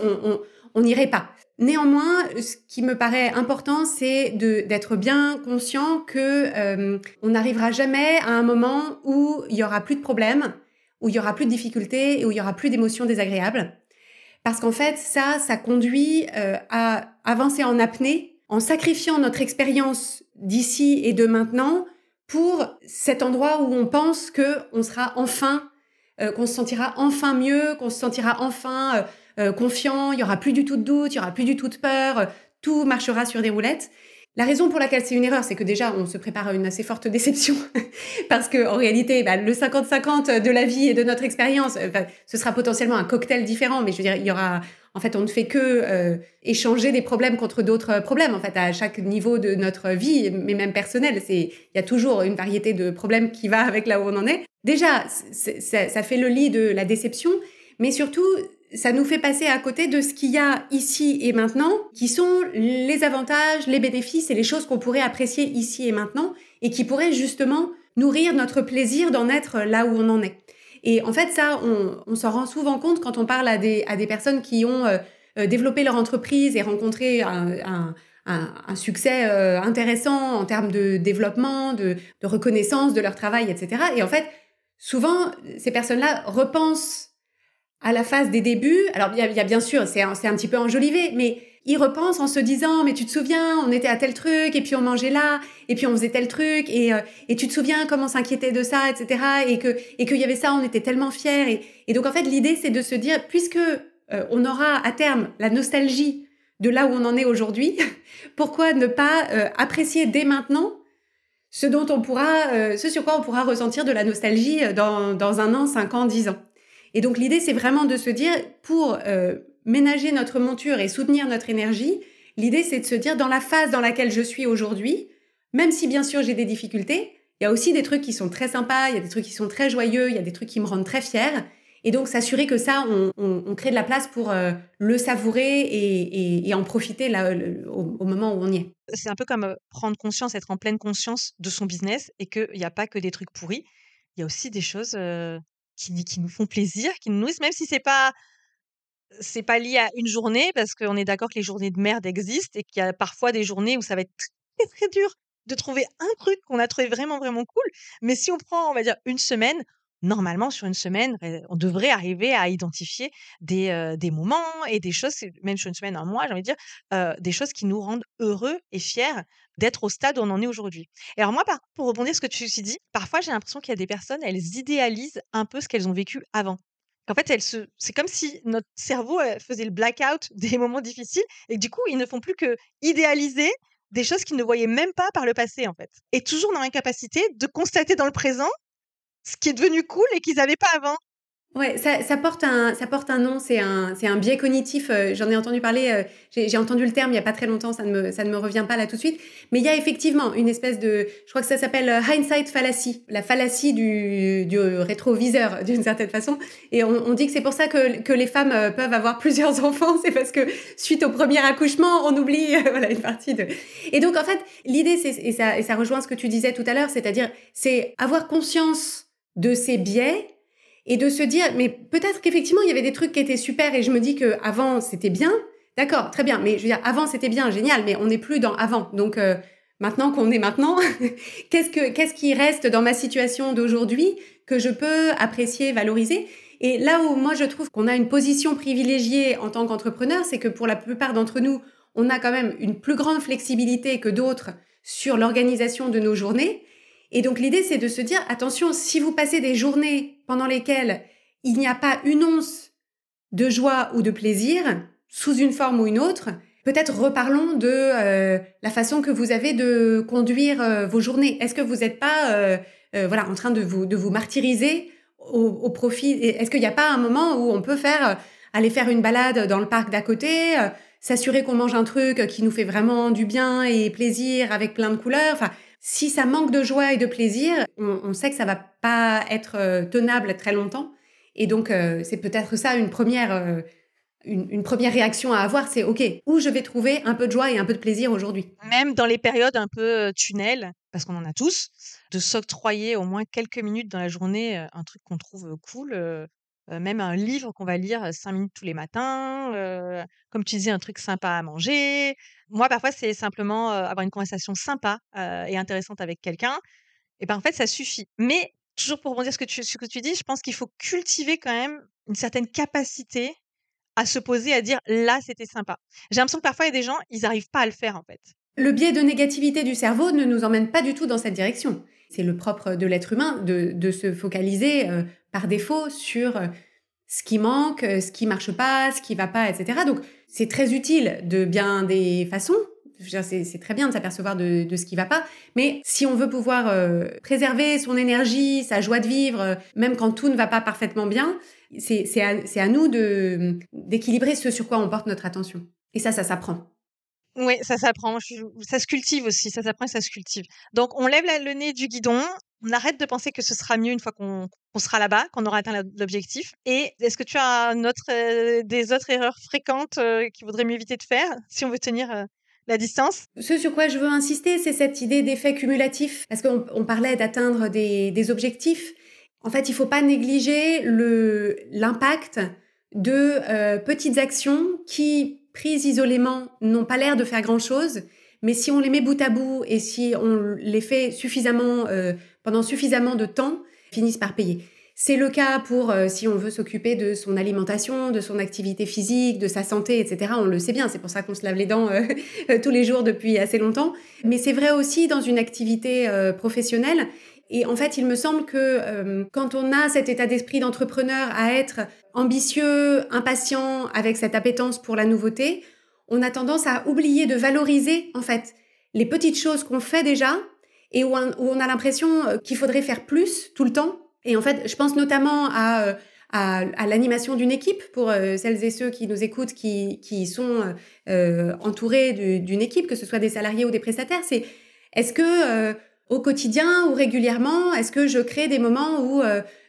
on n'irait pas. Néanmoins, ce qui me paraît important, c'est d'être bien conscient que on n'arrivera jamais à un moment où il y aura plus de problèmes, où il y aura plus de difficultés et où il y aura plus d'émotions désagréables. Parce qu'en fait, ça, ça conduit à avancer en apnée, en sacrifiant notre expérience d'ici et de maintenant pour cet endroit où on pense que on sera enfin, euh, qu'on se sentira enfin mieux, qu'on se sentira enfin euh, euh, confiant, il y aura plus du tout de doute, il y aura plus du tout de peur, tout marchera sur des roulettes. La raison pour laquelle c'est une erreur, c'est que déjà, on se prépare à une assez forte déception, parce que en réalité, bah, le 50-50 de la vie et de notre expérience, ce sera potentiellement un cocktail différent, mais je veux dire, il y aura, en fait, on ne fait que euh, échanger des problèmes contre d'autres problèmes. En fait, à chaque niveau de notre vie, mais même personnel, c'est il y a toujours une variété de problèmes qui va avec là où on en est. Déjà, ça fait le lit de la déception, mais surtout, ça nous fait passer à côté de ce qu'il y a ici et maintenant, qui sont les avantages, les bénéfices et les choses qu'on pourrait apprécier ici et maintenant, et qui pourraient justement nourrir notre plaisir d'en être là où on en est. Et en fait, ça, on, s'en rend souvent compte quand on parle à des, à des personnes qui ont euh, euh, développé leur entreprise et rencontré un, un, succès euh, intéressant en termes de développement, de reconnaissance de leur travail, etc. Et en fait, souvent, ces personnes-là repensent à la phase des débuts. Alors, il y a, bien sûr, c'est un, petit peu enjolivé, mais il repense en se disant mais tu te souviens on était à tel truc et puis on mangeait là et puis on faisait tel truc et, euh, tu te souviens comment s'inquiétait de ça etc et que et qu'il y avait ça on était tellement fiers et, et donc en fait l'idée c'est de se dire puisque euh, on aura à terme la nostalgie de là où on en est aujourd'hui pourquoi ne pas euh, apprécier dès maintenant ce dont on pourra ce sur quoi on pourra ressentir de la nostalgie dans, dans un an cinq ans dix ans? Et donc l'idée c'est vraiment de se dire pour ménager notre monture et soutenir notre énergie, l'idée c'est de se dire dans la phase dans laquelle je suis aujourd'hui, même si bien sûr j'ai des difficultés, il y a aussi des trucs qui sont très sympas, il y a des trucs qui sont très joyeux, il y a des trucs qui me rendent très fière. Et donc s'assurer que ça, on, crée de la place pour euh, le savourer et, en profiter au, moment où on y est. C'est un peu comme euh, prendre conscience, être en pleine conscience de son business et qu'il n'y a pas que des trucs pourris. Il y a aussi des choses euh, qui, nous font plaisir, qui nous nourrissent, même si c'est pas c'est pas lié à une journée parce qu'on est d'accord que les journées de merde existent et qu'il y a parfois des journées où ça va être très très dur de trouver un truc qu'on a trouvé vraiment vraiment cool. Mais si on prend, on va dire, une semaine, normalement sur une semaine, on devrait arriver à identifier des, des moments et des choses, même sur une semaine, un mois, j'ai envie de dire, des choses qui nous rendent heureux et fiers d'être au stade où on en est aujourd'hui. Et alors moi, pour rebondir ce que tu dit, parfois j'ai l'impression qu'il y a des personnes, elles idéalisent un peu ce qu'elles ont vécu avant. En fait, c'est comme si notre cerveau faisait le blackout des moments difficiles et du coup, ils ne font plus que idéaliser des choses qu'ils ne voyaient même pas par le passé, en fait. Et toujours dans l'incapacité de constater dans le présent ce qui est devenu cool et qu'ils n'avaient pas avant. Ouais, ça, porte un, ça porte un nom, c'est un, c'est un biais cognitif. Euh, j'en ai entendu parler, euh, j'ai entendu le terme il y a pas très longtemps, ça ne me, ça ne me revient pas là tout de suite. Mais il y a effectivement une espèce de, je crois que ça s'appelle euh, hindsight fallacy, la fallacie du, du rétroviseur d'une certaine façon. Et on, on dit que c'est pour ça que, que les femmes peuvent avoir plusieurs enfants, c'est parce que suite au premier accouchement, on oublie voilà une partie de. Et donc en fait, l'idée c'est et ça, et ça rejoint ce que tu disais tout à l'heure, c'est-à-dire c'est avoir conscience de ces biais et de se dire, mais peut-être qu'effectivement, il y avait des trucs qui étaient super et je me dis que avant c'était bien. D'accord, très bien. Mais je veux dire, avant c'était bien, génial, mais on n'est plus dans avant. Donc euh, maintenant qu'on est maintenant, qu'est-ce que qu'est-ce qui reste dans ma situation d'aujourd'hui que je peux apprécier, valoriser? Et là où moi je trouve qu'on a une position privilégiée en tant qu'entrepreneur, c'est que pour la plupart d'entre nous, on a quand même une plus grande flexibilité que d'autres sur l'organisation de nos journées. Et donc l'idée, c'est de se dire, attention, si vous passez des journées pendant lesquelles il n'y a pas une once de joie ou de plaisir, sous une forme ou une autre, peut-être reparlons de euh, la façon que vous avez de conduire euh, vos journées. Est-ce que vous n'êtes pas euh, voilà, en train de vous, de vous martyriser au, profit Est-ce qu'il n'y a pas un moment où on peut faire aller faire une balade dans le parc d'à côté, s'assurer qu'on mange un truc qui nous fait vraiment du bien et plaisir avec plein de couleurs? Si ça manque de joie et de plaisir, on, sait que ça va pas être euh, tenable très longtemps. Et donc, euh, c'est peut-être ça une première, euh, une, première réaction à avoir, c'est OK, où je vais trouver un peu de joie et un peu de plaisir aujourd'hui? Même dans les périodes un peu tunnel, parce qu'on en a tous, de s'octroyer au moins quelques minutes dans la journée un truc qu'on trouve cool, même un livre qu'on va lire cinq minutes tous les matins, comme tu disais, un truc sympa à manger. Moi, parfois, c'est simplement avoir une conversation sympa et intéressante avec quelqu'un. Et ben, en fait, ça suffit. Mais toujours pour rebondir ce que tu, ce que tu dis, je pense qu'il faut cultiver quand même une certaine capacité à se poser, à dire là, c'était sympa. J'ai l'impression que parfois, il y a des gens, ils n'arrivent pas à le faire, en fait. Le biais de négativité du cerveau ne nous emmène pas du tout dans cette direction. C'est le propre de l'être humain de, de se focaliser par défaut sur euh, ce qui manque, euh, ce qui marche pas, ce qui va pas, etc. Donc c'est très utile de bien des façons. C'est très bien de s'apercevoir de, ce qui va pas, mais si on veut pouvoir euh, préserver son énergie, sa joie de vivre, même quand tout ne va pas parfaitement bien, c'est à, à nous d'équilibrer ce sur quoi on porte notre attention. Et ça, ça s'apprend. Oui, ça s'apprend. Ça se cultive aussi. Ça s'apprend et ça se cultive. Donc, on lève le nez du guidon. On arrête de penser que ce sera mieux une fois qu'on sera là-bas, qu'on aura atteint l'objectif. Et est-ce que tu as euh, des autres erreurs fréquentes euh, qu'il vaudrait mieux éviter de faire si on veut tenir euh, la distance? Ce sur quoi je veux insister, c'est cette idée d'effet cumulatif. Parce qu'on parlait d'atteindre des, des, objectifs. En fait, il faut pas négliger l'impact de petites actions qui prises isolément n'ont pas l'air de faire grand-chose, mais si on les met bout à bout et si on les fait suffisamment pendant suffisamment de temps, finissent par payer. C'est le cas pour euh, si on veut s'occuper de son alimentation, de son activité physique, de sa santé, etc. On le sait bien, c'est pour ça qu'on se lave les dents euh, tous les jours depuis assez longtemps. Mais c'est vrai aussi dans une activité professionnelle. Et en fait, il me semble que quand on a cet état d'esprit d'entrepreneur à être ambitieux, impatient, avec cette appétence pour la nouveauté, on a tendance à oublier de valoriser en fait les petites choses qu'on fait déjà et où on, a l'impression euh, qu'il faudrait faire plus tout le temps. Et en fait, je pense notamment à, euh, l'animation d'une équipe pour euh, celles et ceux qui nous écoutent, qui, sont entourés d'une équipe, que ce soit des salariés ou des prestataires. C'est est-ce que au quotidien ou régulièrement, est-ce que je crée des moments où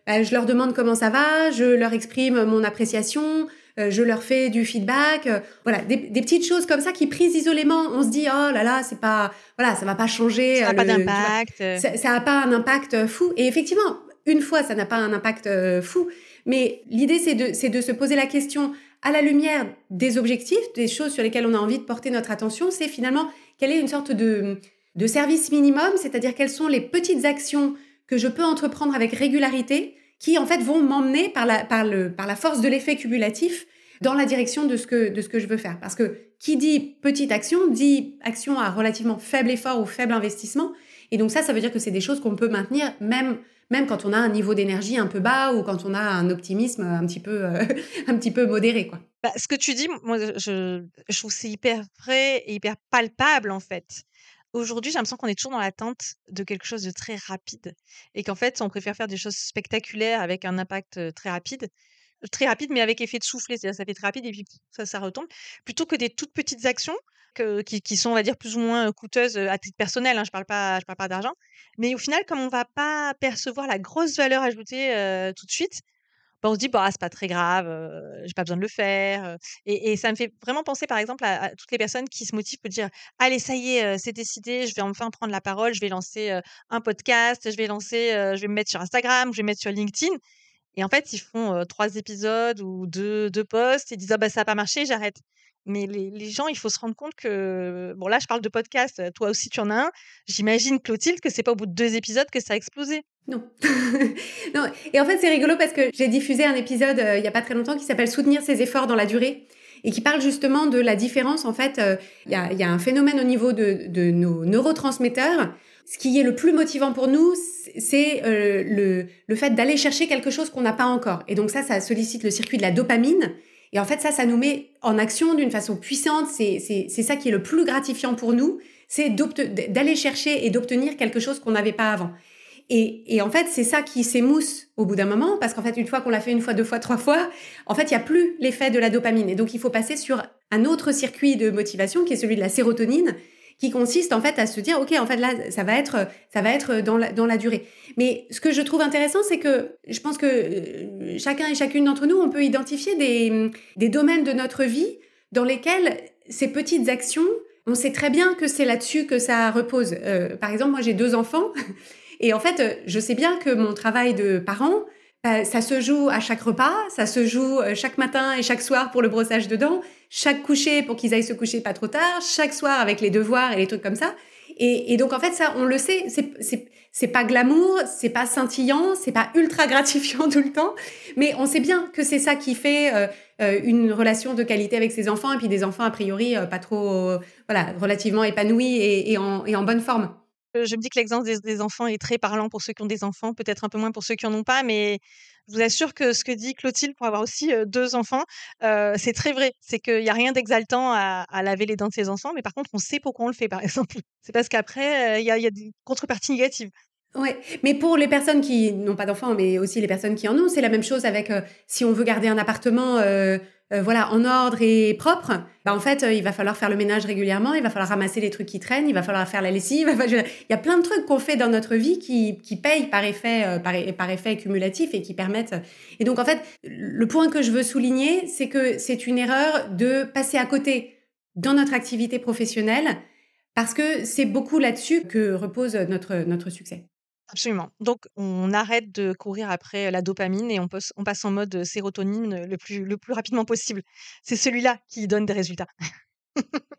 bah, je leur demande comment ça va, je leur exprime mon appréciation, je leur fais du feedback, euh, voilà, des, petites choses comme ça qui prises isolément, on se dit oh là là, c'est pas, voilà, ça va pas changer, ça n'a pas d'impact, ça n'a pas un impact fou. Et effectivement, une fois, ça n'a pas un impact fou, mais l'idée c'est de, c'est de se poser la question à la lumière des objectifs, des choses sur lesquelles on a envie de porter notre attention, c'est finalement quelle est une sorte de, de service minimum, c'est-à-dire quelles sont les petites actions que je peux entreprendre avec régularité qui en fait vont m'emmener par la, par, le, par la force de l'effet cumulatif dans la direction de ce, que, de ce que je veux faire. Parce que qui dit petite action dit action à relativement faible effort ou faible investissement. Et donc ça, ça veut dire que c'est des choses qu'on peut maintenir même, même quand on a un niveau d'énergie un peu bas ou quand on a un optimisme un petit peu, euh, un petit peu modéré. Quoi. Bah, ce que tu dis, moi, je, je trouve c'est hyper vrai et hyper palpable en fait. Aujourd'hui, j'ai l'impression qu'on est toujours dans l'attente de quelque chose de très rapide et qu'en fait, on préfère faire des choses spectaculaires avec un impact très rapide, très rapide, mais avec effet de soufflet, c'est-à-dire ça fait très rapide et puis ça, ça retombe, plutôt que des toutes petites actions qui, sont, on va dire, plus ou moins coûteuses à titre personnel. Hein, je parle pas, pas d'argent, mais au final, comme on va pas percevoir la grosse valeur ajoutée tout de suite, bah, on se dit bah c'est pas très grave, j'ai pas besoin de le faire. Et, ça me fait vraiment penser par exemple à, toutes les personnes qui se motivent pour dire allez ça y est c'est décidé, je vais enfin prendre la parole, je vais lancer un podcast, je vais lancer, je vais me mettre sur Instagram, je vais me mettre sur LinkedIn. Et en fait ils font trois épisodes ou deux, deux posts et disent ah bah ça a pas marché, j'arrête. Mais les, gens, il faut se rendre compte que, bon là, je parle de podcast, toi aussi tu en as un. J'imagine, Clotilde, que c'est pas au bout de deux épisodes que ça a explosé. Non. non. Et en fait, c'est rigolo parce que j'ai diffusé un épisode euh, il y a pas très longtemps qui s'appelle Soutenir ses efforts dans la durée et qui parle justement de la différence. En fait, euh, il y, a, un phénomène au niveau de, nos neurotransmetteurs. Ce qui est le plus motivant pour nous, c'est euh, le, le fait d'aller chercher quelque chose qu'on n'a pas encore. Et donc ça, ça sollicite le circuit de la dopamine et en fait, ça, ça nous met en action d'une façon puissante. C'est ça qui est le plus gratifiant pour nous, c'est d'aller chercher et d'obtenir quelque chose qu'on n'avait pas avant. Et, en fait, c'est ça qui s'émousse au bout d'un moment, parce qu'en fait, une fois qu'on l'a fait une fois, deux fois, trois fois, en fait, il n'y a plus l'effet de la dopamine. Et donc, il faut passer sur un autre circuit de motivation qui est celui de la sérotonine, qui consiste en fait à se dire ok en fait là ça va être ça va être dans la, durée. Mais ce que je trouve intéressant c'est que je pense que euh, chacun et chacune d'entre nous on peut identifier des, des domaines de notre vie dans lesquels ces petites actions on sait très bien que c'est là-dessus que ça repose. Euh, par exemple moi j'ai deux enfants et en fait je sais bien que mon travail de parent bah, ça se joue à chaque repas, ça se joue euh, chaque matin et chaque soir pour le brossage de dents, chaque coucher pour qu'ils aillent se coucher pas trop tard, chaque soir avec les devoirs et les trucs comme ça. Et, donc en fait ça, on le sait, c'est pas glamour, c'est pas scintillant, c'est pas ultra gratifiant tout le temps, mais on sait bien que c'est ça qui fait euh, euh, une relation de qualité avec ses enfants et puis des enfants a priori pas trop voilà relativement épanouis et en bonne forme. Je me dis que l'exemple des, enfants est très parlant pour ceux qui ont des enfants, peut-être un peu moins pour ceux qui n'en ont pas, mais je vous assure que ce que dit Clotilde pour avoir aussi deux enfants, c'est très vrai. C'est qu'il n'y a rien d'exaltant à, laver les dents de ses enfants, mais par contre, on sait pourquoi on le fait, par exemple. C'est parce qu'après, il y, a, des contreparties négatives. Ouais, mais pour les personnes qui n'ont pas d'enfants, mais aussi les personnes qui en ont, c'est la même chose avec si on veut garder un appartement euh, voilà, en ordre et propre, bah en fait, euh, il va falloir faire le ménage régulièrement, il va falloir ramasser les trucs qui traînent, il va falloir faire la lessive. il y a plein de trucs qu'on fait dans notre vie qui, payent par effet, euh, par, effet cumulatif et qui permettent. Et donc, en fait, le point que je veux souligner, c'est que c'est une erreur de passer à côté dans notre activité professionnelle parce que c'est beaucoup là-dessus que repose notre, notre succès. Absolument. Donc, on arrête de courir après la dopamine et on, passe en mode sérotonine le plus, rapidement possible. C'est celui-là qui donne des résultats.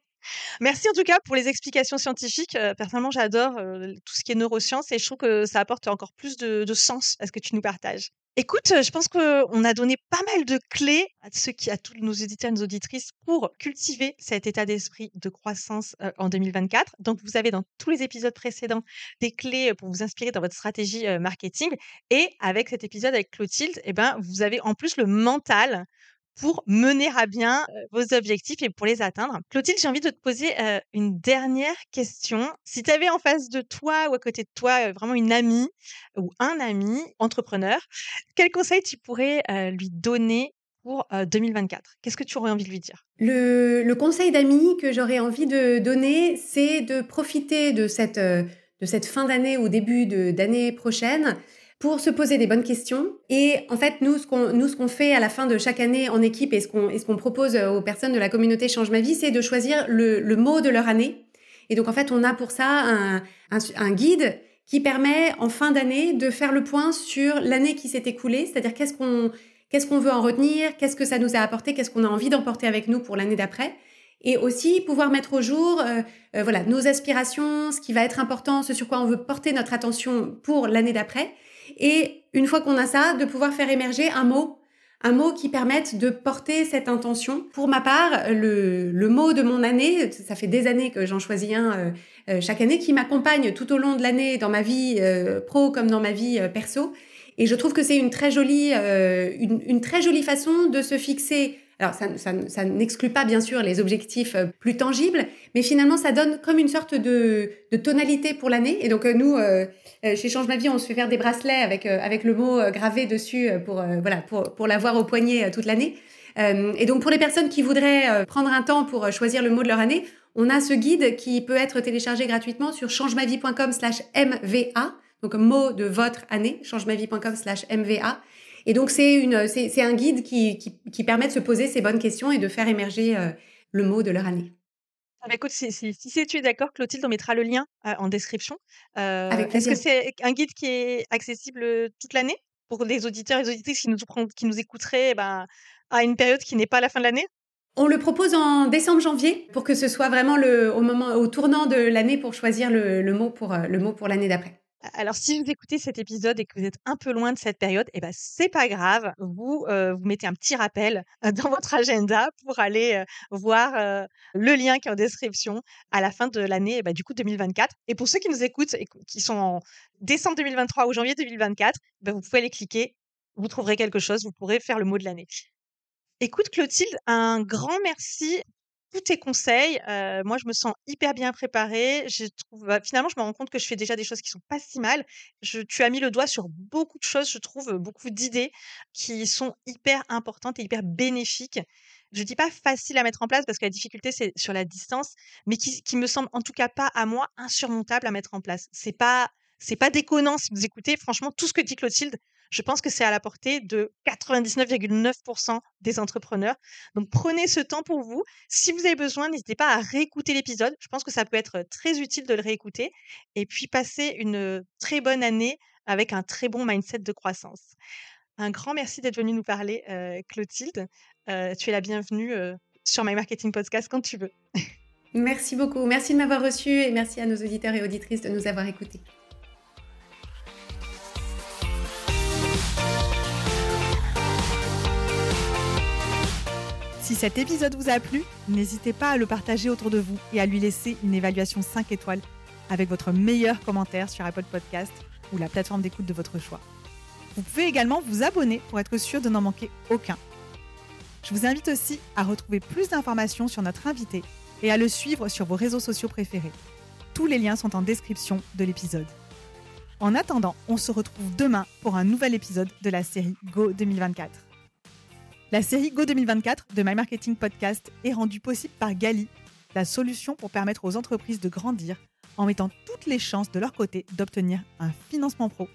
Merci en tout cas pour les explications scientifiques. personnellement, j'adore tout ce qui est neurosciences et je trouve que ça apporte encore plus de sens à ce que tu nous partages. Écoute, je pense qu'on a donné pas mal de clés à tous nos éditeurs et nos auditrices pour cultiver cet état d'esprit de croissance en 2024. Donc, vous avez dans tous les épisodes précédents des clés pour vous inspirer dans votre stratégie marketing. Et avec cet épisode avec Clotilde, eh ben, vous avez en plus le mental pour mener à bien vos objectifs et pour les atteindre. Clotilde, j'ai envie de te poser une dernière question. Si tu avais en face de toi ou à côté de toi vraiment une amie ou un ami entrepreneur, quel conseil tu pourrais lui donner pour 2024 Qu'est-ce que tu aurais envie de lui dire? Le, conseil d'amis que j'aurais envie de donner, c'est de profiter de cette, de cette fin d'année ou début d'année prochaine pour se poser des bonnes questions. Et en fait, nous, ce qu'on, nous, ce qu'on fait à la fin de chaque année en équipe et ce qu'on, et ce qu'on propose aux personnes de la communauté Change ma vie, c'est de choisir le, le mot de leur année. Et donc, en fait, on a pour ça un, un, guide qui permet en fin d'année de faire le point sur l'année qui s'est écoulée, c'est-à-dire qu'est-ce qu'on, qu'est-ce qu'on veut en retenir, qu'est-ce que ça nous a apporté, qu'est-ce qu'on a envie d'emporter avec nous pour l'année d'après et aussi pouvoir mettre au jour euh, euh, voilà nos aspirations, ce qui va être important, ce sur quoi on veut porter notre attention pour l'année d'après et une fois qu'on a ça, de pouvoir faire émerger un mot, un mot qui permette de porter cette intention. Pour ma part, le, mot de mon année, ça fait des années que j'en choisis un euh, euh, chaque année, qui m'accompagne tout au long de l'année dans ma vie euh, pro comme dans ma vie perso. Et je trouve que c'est une très jolie, une, très jolie façon de se fixer Alors, ça, n'exclut pas, bien sûr, les objectifs euh, plus tangibles, mais finalement, ça donne comme une sorte de, tonalité pour l'année. Et donc, euh, nous, euh, chez Change Ma Vie, on se fait faire des bracelets avec, avec le mot gravé dessus pour, voilà, pour, pour l'avoir au poignet toute l'année. et donc, pour les personnes qui voudraient prendre un temps pour choisir le mot de leur année, on a ce guide qui peut être téléchargé gratuitement sur changemavie.com slash MVA, donc mot de votre année, changemavie.com slash MVA. Et donc, c'est une, c'est, un guide qui, qui, permet de se poser ces bonnes questions et de faire émerger euh, le mot de leur année. Ah bah, écoute, si, si, tu es d'accord, Clotilde, on mettra le lien euh, en description. Euh, est-ce que c'est un guide qui est accessible toute l'année? Pour les auditeurs et les auditrices qui nous, qui nous écouteraient eh ben, à une période qui n'est pas la fin de l'année? On le propose en décembre-janvier pour que ce soit vraiment le, au moment, au tournant de l'année pour choisir le, le mot pour le mot pour l'année d'après. Alors, si vous écoutez cet épisode et que vous êtes un peu loin de cette période, eh ben, c'est pas grave. Vous, euh, vous mettez un petit rappel euh, dans votre agenda pour aller euh, voir le lien qui est en description à la fin de l'année, eh ben, du coup, 2024. Et pour ceux qui nous écoutent et qui sont en décembre 2023 ou janvier 2024, eh ben, vous pouvez aller cliquer. Vous trouverez quelque chose. Vous pourrez faire le mot de l'année. Écoute, Clotilde, un grand merci tous tes conseils. moi, je me sens hyper bien préparée. Je trouve, bah, finalement, je me rends compte que je fais déjà des choses qui sont pas si mal. Je, tu as mis le doigt sur beaucoup de choses, je trouve, beaucoup d'idées qui sont hyper importantes et hyper bénéfiques. Je dis pas facile à mettre en place parce que la difficulté c'est sur la distance, mais qui, qui me semble en tout cas pas à moi insurmontable à mettre en place. C'est pas c'est pas déconnant si vous écoutez. Franchement, tout ce que dit Clotilde, je pense que c'est à la portée de 99,9% des entrepreneurs. Donc prenez ce temps pour vous. Si vous avez besoin, n'hésitez pas à réécouter l'épisode. Je pense que ça peut être très utile de le réécouter. Et puis passer une très bonne année avec un très bon mindset de croissance. Un grand merci d'être venu nous parler, euh, Clotilde. Euh, tu es la bienvenue euh, sur My Marketing Podcast quand tu veux. Merci beaucoup. Merci de m'avoir reçu et merci à nos auditeurs et auditrices de nous avoir écoutés. Si cet épisode vous a plu, n'hésitez pas à le partager autour de vous et à lui laisser une évaluation 5 étoiles avec votre meilleur commentaire sur Apple Podcast ou la plateforme d'écoute de votre choix. Vous pouvez également vous abonner pour être sûr de n'en manquer aucun. Je vous invite aussi à retrouver plus d'informations sur notre invité et à le suivre sur vos réseaux sociaux préférés. Tous les liens sont en description de l'épisode. En attendant, on se retrouve demain pour un nouvel épisode de la série Go 2024. La série Go 2024 de My Marketing Podcast est rendue possible par Gali, la solution pour permettre aux entreprises de grandir en mettant toutes les chances de leur côté d'obtenir un financement pro